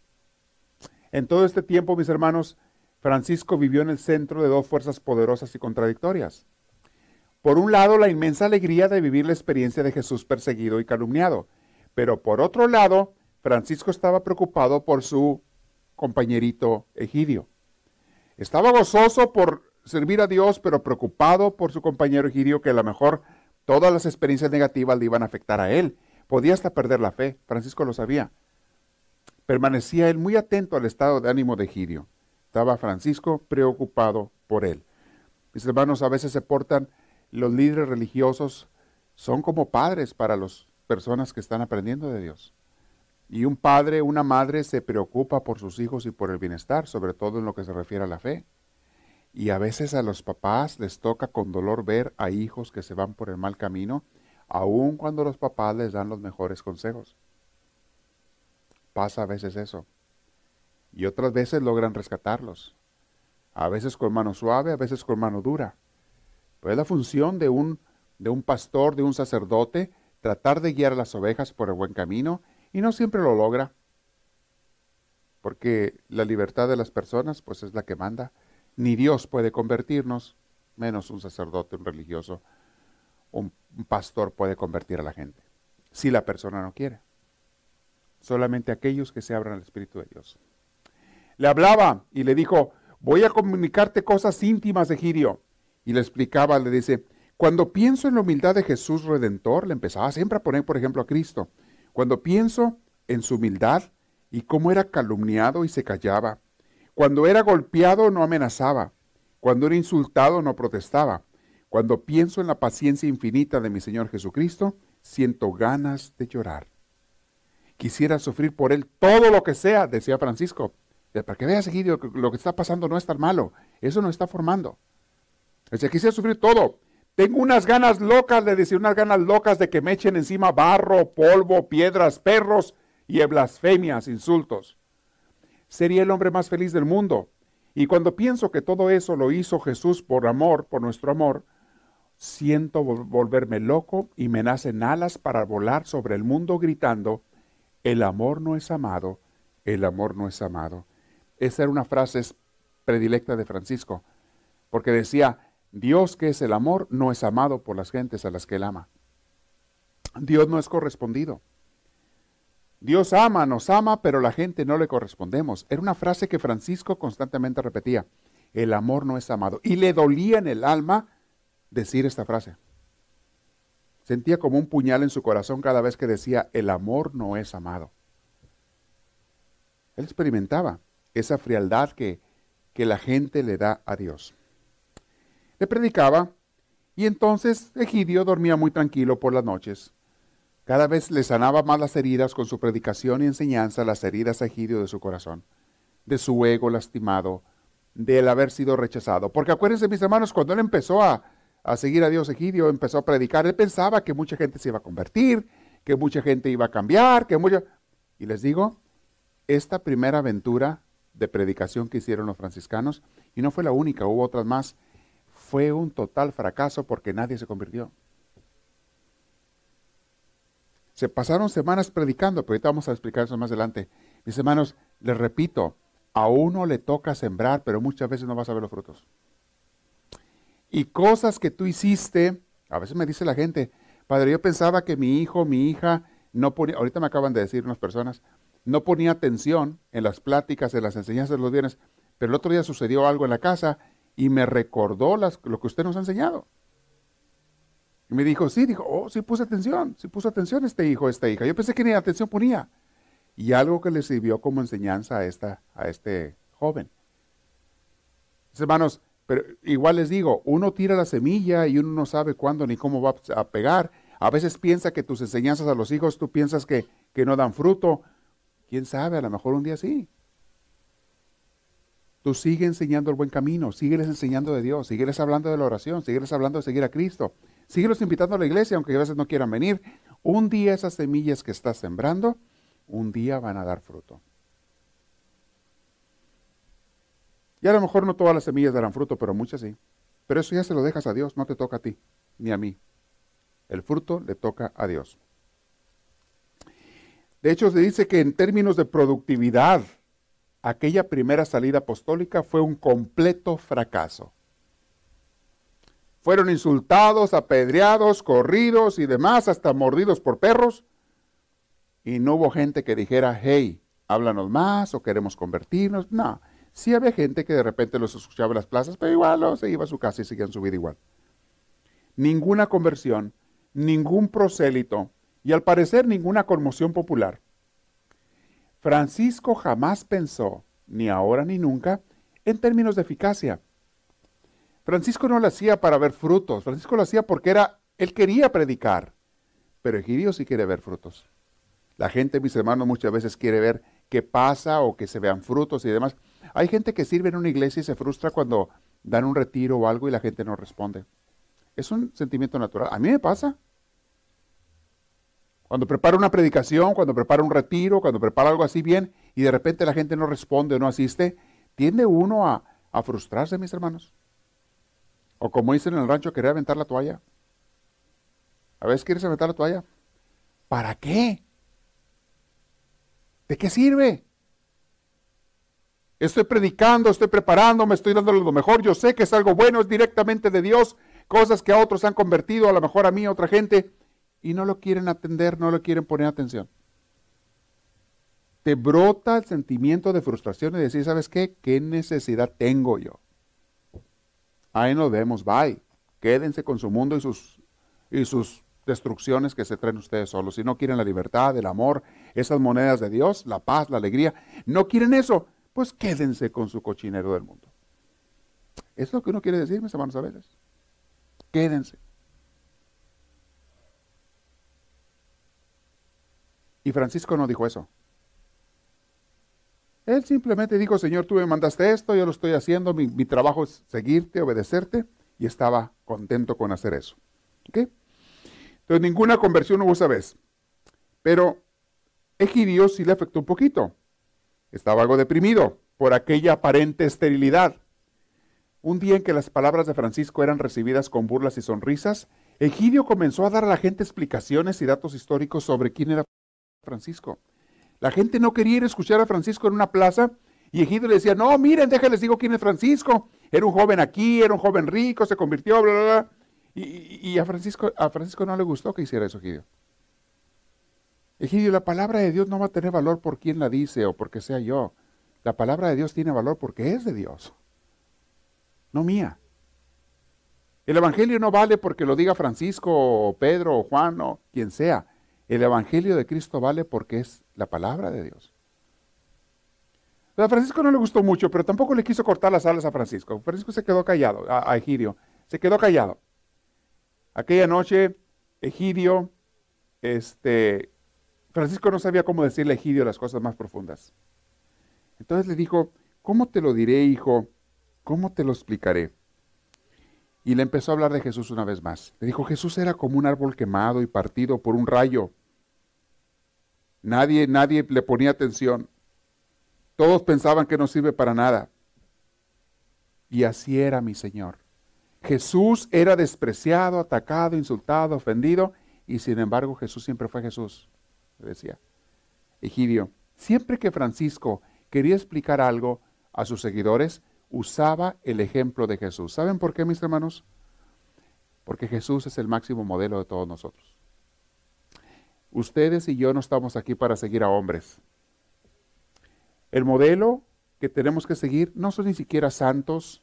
En todo este tiempo, mis hermanos, Francisco vivió en el centro de dos fuerzas poderosas y contradictorias. Por un lado, la inmensa alegría de vivir la experiencia de Jesús perseguido y calumniado, pero por otro lado, Francisco estaba preocupado por su compañerito Egidio. Estaba gozoso por servir a Dios, pero preocupado por su compañero Egidio, que a lo mejor todas las experiencias negativas le iban a afectar a él. Podía hasta perder la fe, Francisco lo sabía. Permanecía él muy atento al estado de ánimo de Egidio. Estaba Francisco preocupado por él. Mis hermanos, a veces se portan, los líderes religiosos son como padres para las personas que están aprendiendo de Dios. Y un padre, una madre se preocupa por sus hijos y por el bienestar, sobre todo en lo que se refiere a la fe. Y a veces a los papás les toca con dolor ver a hijos que se van por el mal camino, aun cuando los papás les dan los mejores consejos. Pasa a veces eso. Y otras veces logran rescatarlos. A veces con mano suave, a veces con mano dura. Pero es la función de un, de un pastor, de un sacerdote, tratar de guiar a las ovejas por el buen camino y no siempre lo logra. Porque la libertad de las personas pues es la que manda. Ni Dios puede convertirnos, menos un sacerdote, un religioso, un, pastor puede convertir a la gente, si la persona no quiere. Solamente aquellos que se abran al Espíritu de Dios. Le hablaba y le dijo, voy a comunicarte cosas íntimas de Girio. Y le explicaba, le dice, cuando pienso en la humildad de Jesús Redentor, le empezaba siempre a poner, por ejemplo, a Cristo. Cuando pienso en su humildad y cómo era calumniado y se callaba, cuando era golpeado no amenazaba, cuando era insultado no protestaba. Cuando pienso en la paciencia infinita de mi Señor Jesucristo, siento ganas de llorar. Quisiera sufrir por Él todo lo que sea, decía Francisco. Para que veas, Egidio, que lo que está pasando no es tan malo. Eso no está formando. Quisiera sufrir todo. Tengo unas ganas locas de decir, unas ganas locas de que me echen encima barro, polvo, piedras, perros y blasfemias, insultos sería el hombre más feliz del mundo. Y cuando pienso que todo eso lo hizo Jesús por amor, por nuestro amor, siento volverme loco y me nacen alas para volar sobre el mundo gritando, el amor no es amado, el amor no es amado. Esa era una frase predilecta de Francisco, porque decía, Dios que es el amor no es amado por las gentes a las que él ama. Dios no es correspondido. Dios ama, nos ama, pero la gente no le correspondemos. Era una frase que Francisco constantemente repetía. El amor no es amado. Y le dolía en el alma decir esta frase. Sentía como un puñal en su corazón cada vez que decía, el amor no es amado. Él experimentaba esa frialdad que, que la gente le da a Dios. Le predicaba y entonces Egidio dormía muy tranquilo por las noches cada vez le sanaba más las heridas con su predicación y enseñanza, las heridas a Egidio de su corazón, de su ego lastimado, del haber sido rechazado. Porque acuérdense, mis hermanos, cuando él empezó a, a seguir a Dios, Egidio empezó a predicar, él pensaba que mucha gente se iba a convertir, que mucha gente iba a cambiar, que mucha... Y les digo, esta primera aventura de predicación que hicieron los franciscanos, y no fue la única, hubo otras más, fue un total fracaso porque nadie se convirtió. Se pasaron semanas predicando, pero ahorita vamos a explicar eso más adelante. Mis hermanos, les repito, a uno le toca sembrar, pero muchas veces no vas a ver los frutos. Y cosas que tú hiciste, a veces me dice la gente, padre, yo pensaba que mi hijo, mi hija, no ponía, ahorita me acaban de decir unas personas, no ponía atención en las pláticas, en las enseñanzas de los bienes, pero el otro día sucedió algo en la casa y me recordó las, lo que usted nos ha enseñado. Y me dijo, sí, dijo, oh, sí puse atención, sí puso atención este hijo, esta hija. Yo pensé que ni atención ponía. Y algo que le sirvió como enseñanza a, esta, a este joven. hermanos, pero igual les digo, uno tira la semilla y uno no sabe cuándo ni cómo va a pegar. A veces piensa que tus enseñanzas a los hijos, tú piensas que, que no dan fruto. ¿Quién sabe? A lo mejor un día sí. Tú sigue enseñando el buen camino, sígueles enseñando de Dios, sígueles hablando de la oración, sígueles hablando de seguir a Cristo, síguelos invitando a la iglesia, aunque a veces no quieran venir. Un día esas semillas que estás sembrando, un día van a dar fruto. Y a lo mejor no todas las semillas darán fruto, pero muchas sí. Pero eso ya se lo dejas a Dios, no te toca a ti, ni a mí. El fruto le toca a Dios. De hecho, se dice que en términos de productividad, aquella primera salida apostólica fue un completo fracaso. Fueron insultados, apedreados, corridos y demás, hasta mordidos por perros. Y no hubo gente que dijera, hey, háblanos más o queremos convertirnos. No, sí había gente que de repente los escuchaba en las plazas, pero igual se iba a su casa y seguían su vida igual. Ninguna conversión, ningún prosélito y al parecer ninguna conmoción popular. Francisco jamás pensó, ni ahora ni nunca, en términos de eficacia. Francisco no lo hacía para ver frutos, Francisco lo hacía porque era, él quería predicar, pero Egidio sí quiere ver frutos. La gente, mis hermanos, muchas veces quiere ver qué pasa o que se vean frutos y demás. Hay gente que sirve en una iglesia y se frustra cuando dan un retiro o algo y la gente no responde. Es un sentimiento natural. A mí me pasa. Cuando prepara una predicación, cuando prepara un retiro, cuando prepara algo así bien y de repente la gente no responde o no asiste, tiende uno a, frustrarse, mis hermanos. O como dicen en el rancho, querer aventar la toalla. A veces quieres aventar la toalla. ¿Para qué? ¿De qué sirve? Estoy predicando, estoy preparando, me estoy dando lo mejor. Yo sé que es algo bueno, es directamente de Dios. Cosas que a otros han convertido, a lo mejor a mí, a otra gente y no lo quieren atender, no lo quieren poner atención. Te brota el sentimiento de frustración y decir, ¿sabes qué? ¿Qué necesidad tengo yo? Ahí nos vemos, bye. Quédense con su mundo y sus, y sus destrucciones que se traen ustedes solos. Si no quieren la libertad, el amor, esas monedas de Dios, la paz, la alegría, no quieren eso, pues quédense con su cochinero del mundo. Es lo que uno quiere decir, mis hermanos, a veces. Quédense. Y Francisco no dijo eso. Él simplemente dijo, Señor, tú me mandaste esto, yo lo estoy haciendo, mi, trabajo es seguirte, obedecerte, y estaba contento con hacer eso. Entonces, ninguna conversión hubo esa vez. Pero Egidio sí le afectó un poquito. Estaba algo deprimido por aquella aparente esterilidad. Un día en que las palabras de Francisco eran recibidas con burlas y sonrisas, Egidio comenzó a dar a la gente explicaciones y datos históricos sobre quién era Francisco. La gente no quería ir a escuchar a Francisco en una plaza y Egidio le decía, no, miren, déjenles digo quién es Francisco. Era un joven aquí, era un joven rico, se convirtió, bla, bla, bla. Y, a, Francisco, a Francisco no le gustó que hiciera eso, Egidio. Egidio, la palabra de Dios no va a tener valor por quien la dice o porque sea yo. La palabra de Dios tiene valor porque es de Dios, no mía. El Evangelio no vale porque lo diga Francisco o Pedro o Juan o quien sea. El Evangelio de Cristo vale porque es la palabra de Dios. A Francisco no le gustó mucho, pero tampoco le quiso cortar las alas a Francisco. Francisco se quedó callado, a, Egidio. Se quedó callado. Aquella noche, Egidio, este, Francisco no sabía cómo decirle a Egidio las cosas más profundas. Entonces le dijo, ¿cómo te lo diré, hijo? ¿Cómo te lo explicaré? Y le empezó a hablar de Jesús una vez más. Le dijo, Jesús era como un árbol quemado y partido por un rayo. Nadie, nadie le ponía atención. Todos pensaban que no sirve para nada. Y así era mi Señor. Jesús era despreciado, atacado, insultado, ofendido, y sin embargo Jesús siempre fue Jesús, decía. Egidio, siempre que Francisco quería explicar algo a sus seguidores, usaba el ejemplo de Jesús. ¿Saben por qué, mis hermanos? Porque Jesús es el máximo modelo de todos nosotros. Ustedes y yo no estamos aquí para seguir a hombres. El modelo que tenemos que seguir no son ni siquiera santos,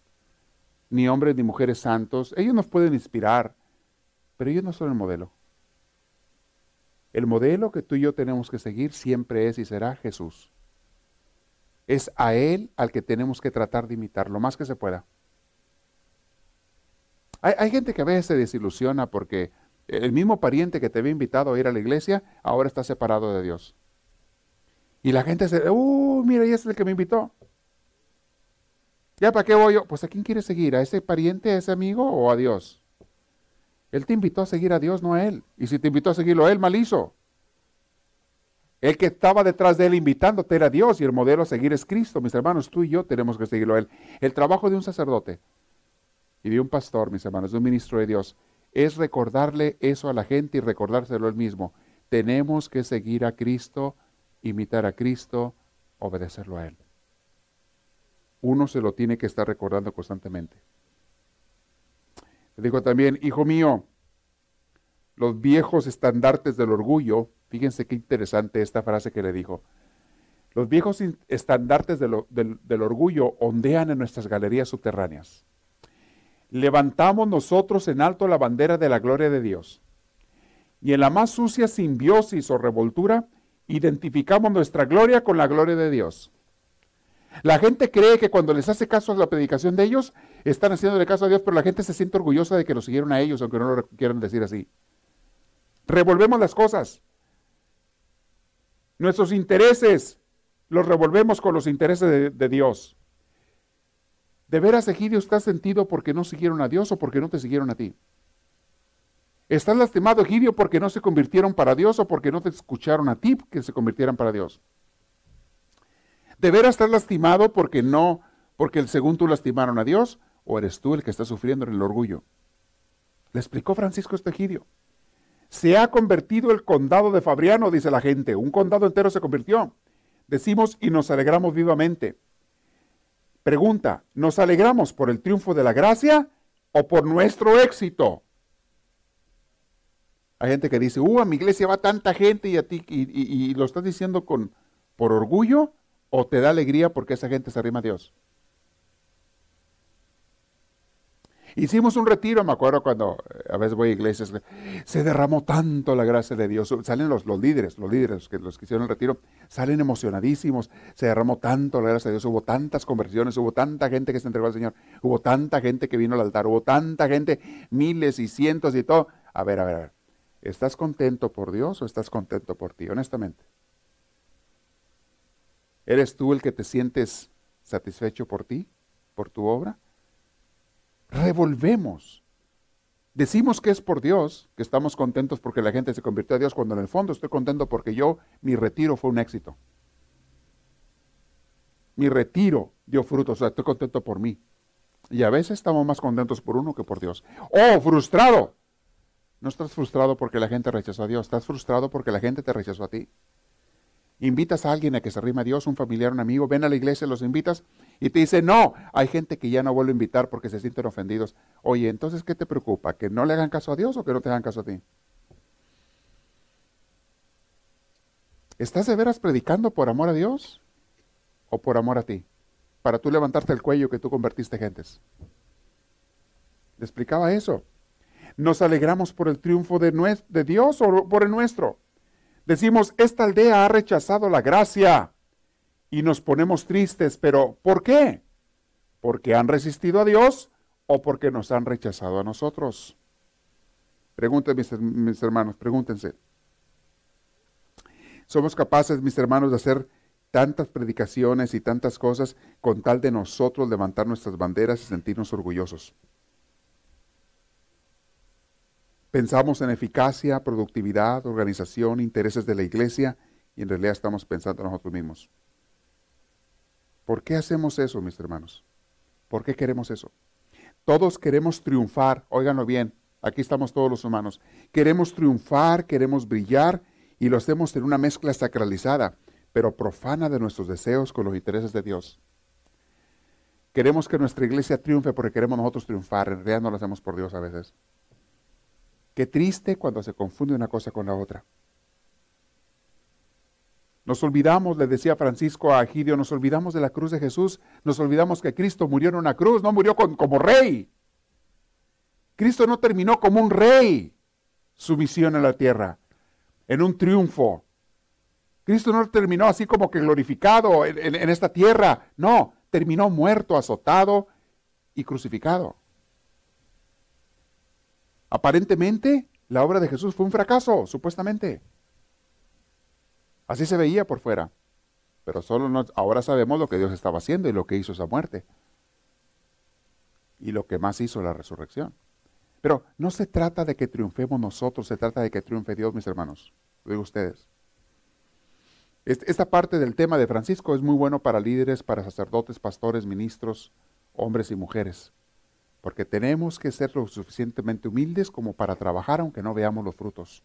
ni hombres ni mujeres santos. Ellos nos pueden inspirar, pero ellos no son el modelo. El modelo que tú y yo tenemos que seguir siempre es y será Jesús. Es a Él al que tenemos que tratar de imitar lo más que se pueda. Hay, gente que a veces se desilusiona porque el mismo pariente que te había invitado a ir a la iglesia ahora está separado de Dios. Y la gente se, uh, mira, ese es el que me invitó. ¿Ya para qué voy yo? Pues a quién quieres seguir, a ese pariente, a ese amigo o a Dios. Él te invitó a seguir a Dios, no a Él. Y si te invitó a seguirlo a Él, mal hizo. El que estaba detrás de Él invitándote era Dios y el modelo a seguir es Cristo. Mis hermanos, tú y yo tenemos que seguirlo a Él. El trabajo de un sacerdote y de un pastor, mis hermanos, de un ministro de Dios, es recordarle eso a la gente y recordárselo él mismo. Tenemos que seguir a Cristo, imitar a Cristo, obedecerlo a Él. Uno se lo tiene que estar recordando constantemente. Le digo también, hijo mío, los viejos estandartes del orgullo, fíjense qué interesante esta frase que le dijo, los viejos estandartes del, orgullo ondean en nuestras galerías subterráneas. Levantamos nosotros en alto la bandera de la gloria de Dios. Y en la más sucia simbiosis o revoltura, identificamos nuestra gloria con la gloria de Dios. La gente cree que cuando les hace caso a la predicación de ellos, están haciéndole caso a Dios, pero la gente se siente orgullosa de que lo siguieron a ellos, aunque no lo quieran decir así. Revolvemos las cosas. Nuestros intereses los revolvemos con los intereses de, Dios. ¿De veras, Egidio, estás sentido porque no siguieron a Dios o porque no te siguieron a ti? ¿Estás lastimado, Egidio, porque no se convirtieron para Dios o porque no te escucharon a ti que se convirtieran para Dios? ¿De veras estás lastimado porque no, porque según tú lastimaron a Dios? ¿O eres tú el que está sufriendo en el orgullo? Le explicó Francisco Estegidio. Se ha convertido el condado de Fabriano, dice la gente. Un condado entero se convirtió. Decimos y nos alegramos vivamente. Pregunta, ¿nos alegramos por el triunfo de la gracia o por nuestro éxito? Hay gente que dice, uh, a mi iglesia va tanta gente y a ti, y, y lo estás diciendo con, por orgullo o te da alegría porque esa gente se arrima a Dios. Hicimos un retiro, me acuerdo cuando eh, a veces voy a iglesias, se derramó tanto la gracia de Dios. Salen los, líderes, los líderes, que, los que hicieron el retiro, salen emocionadísimos. Se derramó tanto la gracia de Dios, hubo tantas conversiones, hubo tanta gente que se entregó al Señor, hubo tanta gente que vino al altar, hubo tanta gente, miles y cientos y todo. A ver, a ver, a ver. ¿Estás contento por Dios o estás contento por ti, honestamente? ¿Eres tú el que te sientes satisfecho por ti, por tu obra? Revolvemos. Decimos que es por Dios, que estamos contentos porque la gente se convirtió a Dios, cuando en el fondo estoy contento porque yo, mi retiro fue un éxito. Mi retiro dio frutos, o sea, estoy contento por mí. Y a veces estamos más contentos por uno que por Dios. ¡Oh, frustrado! No estás frustrado porque la gente rechazó a Dios, estás frustrado porque la gente te rechazó a ti. Invitas a alguien a que se arrime a Dios, un familiar, un amigo, ven a la iglesia, los invitas y te dice, no, hay gente que ya no vuelve a invitar porque se sienten ofendidos. Oye, entonces, ¿qué te preocupa? ¿Que no le hagan caso a Dios o que no te hagan caso a ti? ¿Estás de veras predicando por amor a Dios o por amor a ti? Para tú levantarte el cuello que tú convertiste gentes. Le explicaba eso. ¿Nos alegramos por el triunfo de Dios o por el nuestro? Decimos, esta aldea ha rechazado la gracia y nos ponemos tristes, pero ¿por qué? ¿Porque han resistido a Dios o porque nos han rechazado a nosotros? Pregúntense, mis hermanos, pregúntense. ¿Somos capaces, mis hermanos, de hacer tantas predicaciones y tantas cosas con tal de nosotros levantar nuestras banderas y sentirnos orgullosos? Pensamos en eficacia, productividad, organización, intereses de la iglesia y en realidad estamos pensando en nosotros mismos. ¿Por qué hacemos eso, mis hermanos? ¿Por qué queremos eso? Todos queremos triunfar, óiganlo bien, aquí estamos todos los humanos. Queremos triunfar, queremos brillar y lo hacemos en una mezcla sacralizada, pero profana de nuestros deseos con los intereses de Dios. Queremos que nuestra iglesia triunfe porque queremos nosotros triunfar, en realidad no lo hacemos por Dios a veces. Qué triste cuando se confunde una cosa con la otra. Nos olvidamos, le decía Francisco a Agidio, nos olvidamos de la cruz de Jesús, nos olvidamos que Cristo murió en una cruz, no murió como rey. Cristo no terminó como un rey su misión en la tierra, en un triunfo. Cristo no terminó así como que glorificado en, en esta tierra, no, terminó muerto, azotado y crucificado. Aparentemente, la obra de Jesús fue un fracaso, supuestamente. Así se veía por fuera. Pero solo ahora sabemos lo que Dios estaba haciendo y lo que hizo esa muerte. Y lo que más hizo la resurrección. Pero no se trata de que triunfemos nosotros, se trata de que triunfe Dios, mis hermanos. Lo digo ustedes. Esta parte del tema de Francisco es muy bueno para líderes, para sacerdotes, pastores, ministros, hombres y mujeres. Porque tenemos que ser lo suficientemente humildes como para trabajar aunque no veamos los frutos.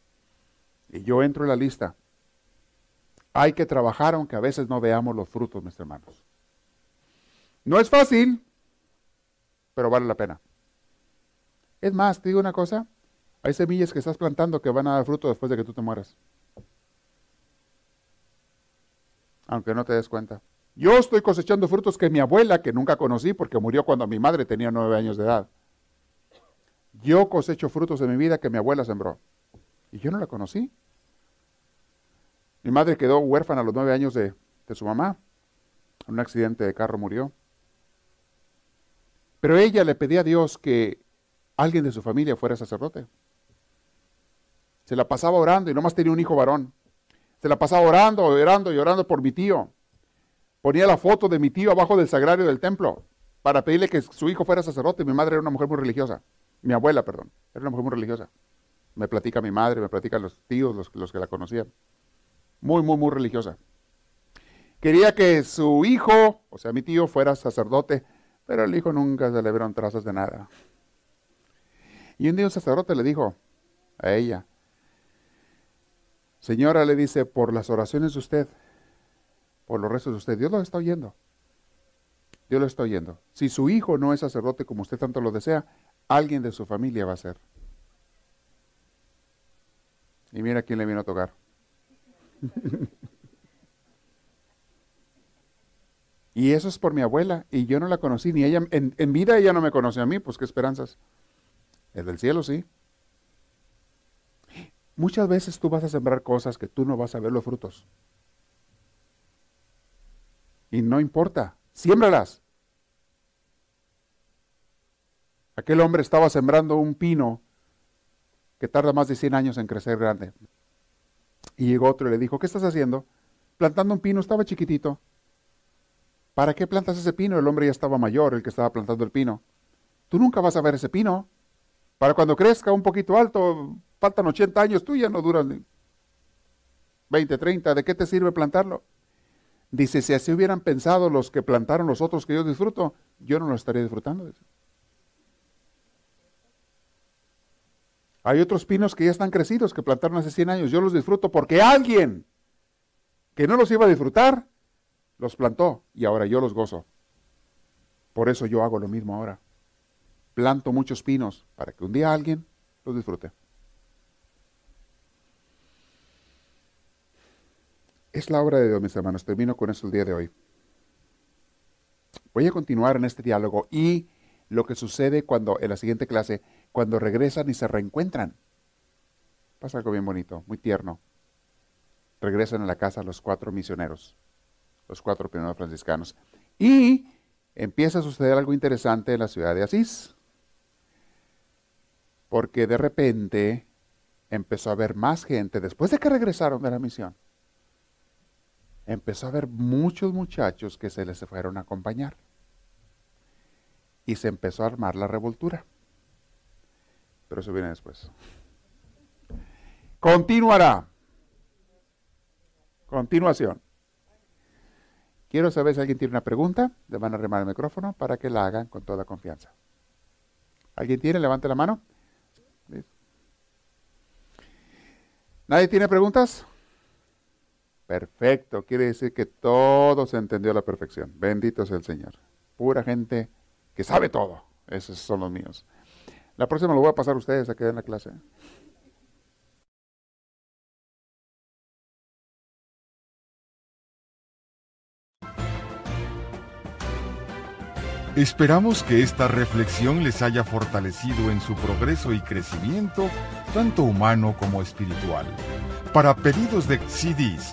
Y yo entro en la lista. Hay que trabajar aunque a veces no veamos los frutos, mis hermanos. No es fácil, pero vale la pena. Es más, te digo una cosa, hay semillas que estás plantando que van a dar fruto después de que tú te mueras. Aunque no te des cuenta. Yo estoy cosechando frutos que mi abuela, que nunca conocí porque murió cuando mi madre tenía nueve años de edad. Yo cosecho frutos de mi vida que mi abuela sembró. Y yo no la conocí. Mi madre quedó huérfana a los nueve años de, su mamá. En un accidente de carro murió. Pero ella le pedía a Dios que alguien de su familia fuera sacerdote. Se la pasaba orando y nomás tenía un hijo varón. Se la pasaba orando, orando y orando por mi tío. Ponía la foto de mi tío abajo del sagrario del templo para pedirle que su hijo fuera sacerdote. Mi madre era una mujer muy religiosa. Mi abuela, perdón. Era una mujer muy religiosa. Me platica mi madre, me platican los tíos, los, que la conocían muy, muy, muy religiosa. Quería que su hijo, o sea, mi tío, fuera sacerdote, pero el hijo nunca se le vieron trazas de nada. Y un día un sacerdote le dijo a ella, Señora, le dice, por las oraciones de usted, por los restos de usted, Dios lo está oyendo. Dios lo está oyendo. Si su hijo no es sacerdote como usted tanto lo desea, alguien de su familia va a ser. Y mira quién le vino a tocar. y eso es por mi abuela, y yo no la conocí, ni ella, en, vida ella no me conoció a mí, pues qué esperanzas. El del cielo sí. Muchas veces tú vas a sembrar cosas que tú no vas a ver los frutos. Y no importa, siémbralas. Aquel hombre estaba sembrando un pino que tarda más de 100 años en crecer grande. Y llegó otro y le dijo, ¿qué estás haciendo? Plantando un pino, estaba chiquitito. ¿Para qué plantas ese pino? El hombre ya estaba mayor, el que estaba plantando el pino. Tú nunca vas a ver ese pino. Para cuando crezca un poquito alto, faltan 80 años, tú ya no duras 20, 30. ¿De qué te sirve plantarlo? Dice, si así hubieran pensado los que plantaron los otros que yo disfruto, yo no lo estaría disfrutando. Hay otros pinos que ya están crecidos, que plantaron hace 100 años. Yo los disfruto porque alguien que no los iba a disfrutar, los plantó y ahora yo los gozo. Por eso yo hago lo mismo ahora. Planto muchos pinos para que un día alguien los disfrute. Es la obra de Dios, mis hermanos. Termino con eso el día de hoy. Voy a continuar en este diálogo y lo que sucede cuando en la siguiente clase cuando regresan y se reencuentran. Pasa algo bien bonito, muy tierno. Regresan a la casa los cuatro misioneros, los cuatro primeros franciscanos. Y empieza a suceder algo interesante en la ciudad de Asís. Porque de repente empezó a haber más gente, después de que regresaron de la misión, empezó a haber muchos muchachos que se les fueron a acompañar. Y se empezó a armar la revoltura pero eso viene después. Continuará. Continuación. Quiero saber si alguien tiene una pregunta. Le van a remar el micrófono para que la hagan con toda confianza. ¿Alguien tiene? Levante la mano. ¿Nadie tiene preguntas? Perfecto, quiere decir que todo se entendió a la perfección. Bendito sea el Señor. Pura gente que sabe todo. Esos son los míos. La próxima lo voy a pasar a ustedes a que den la clase. Esperamos que esta reflexión les haya fortalecido en su progreso y crecimiento, tanto humano como espiritual. Para pedidos de CDs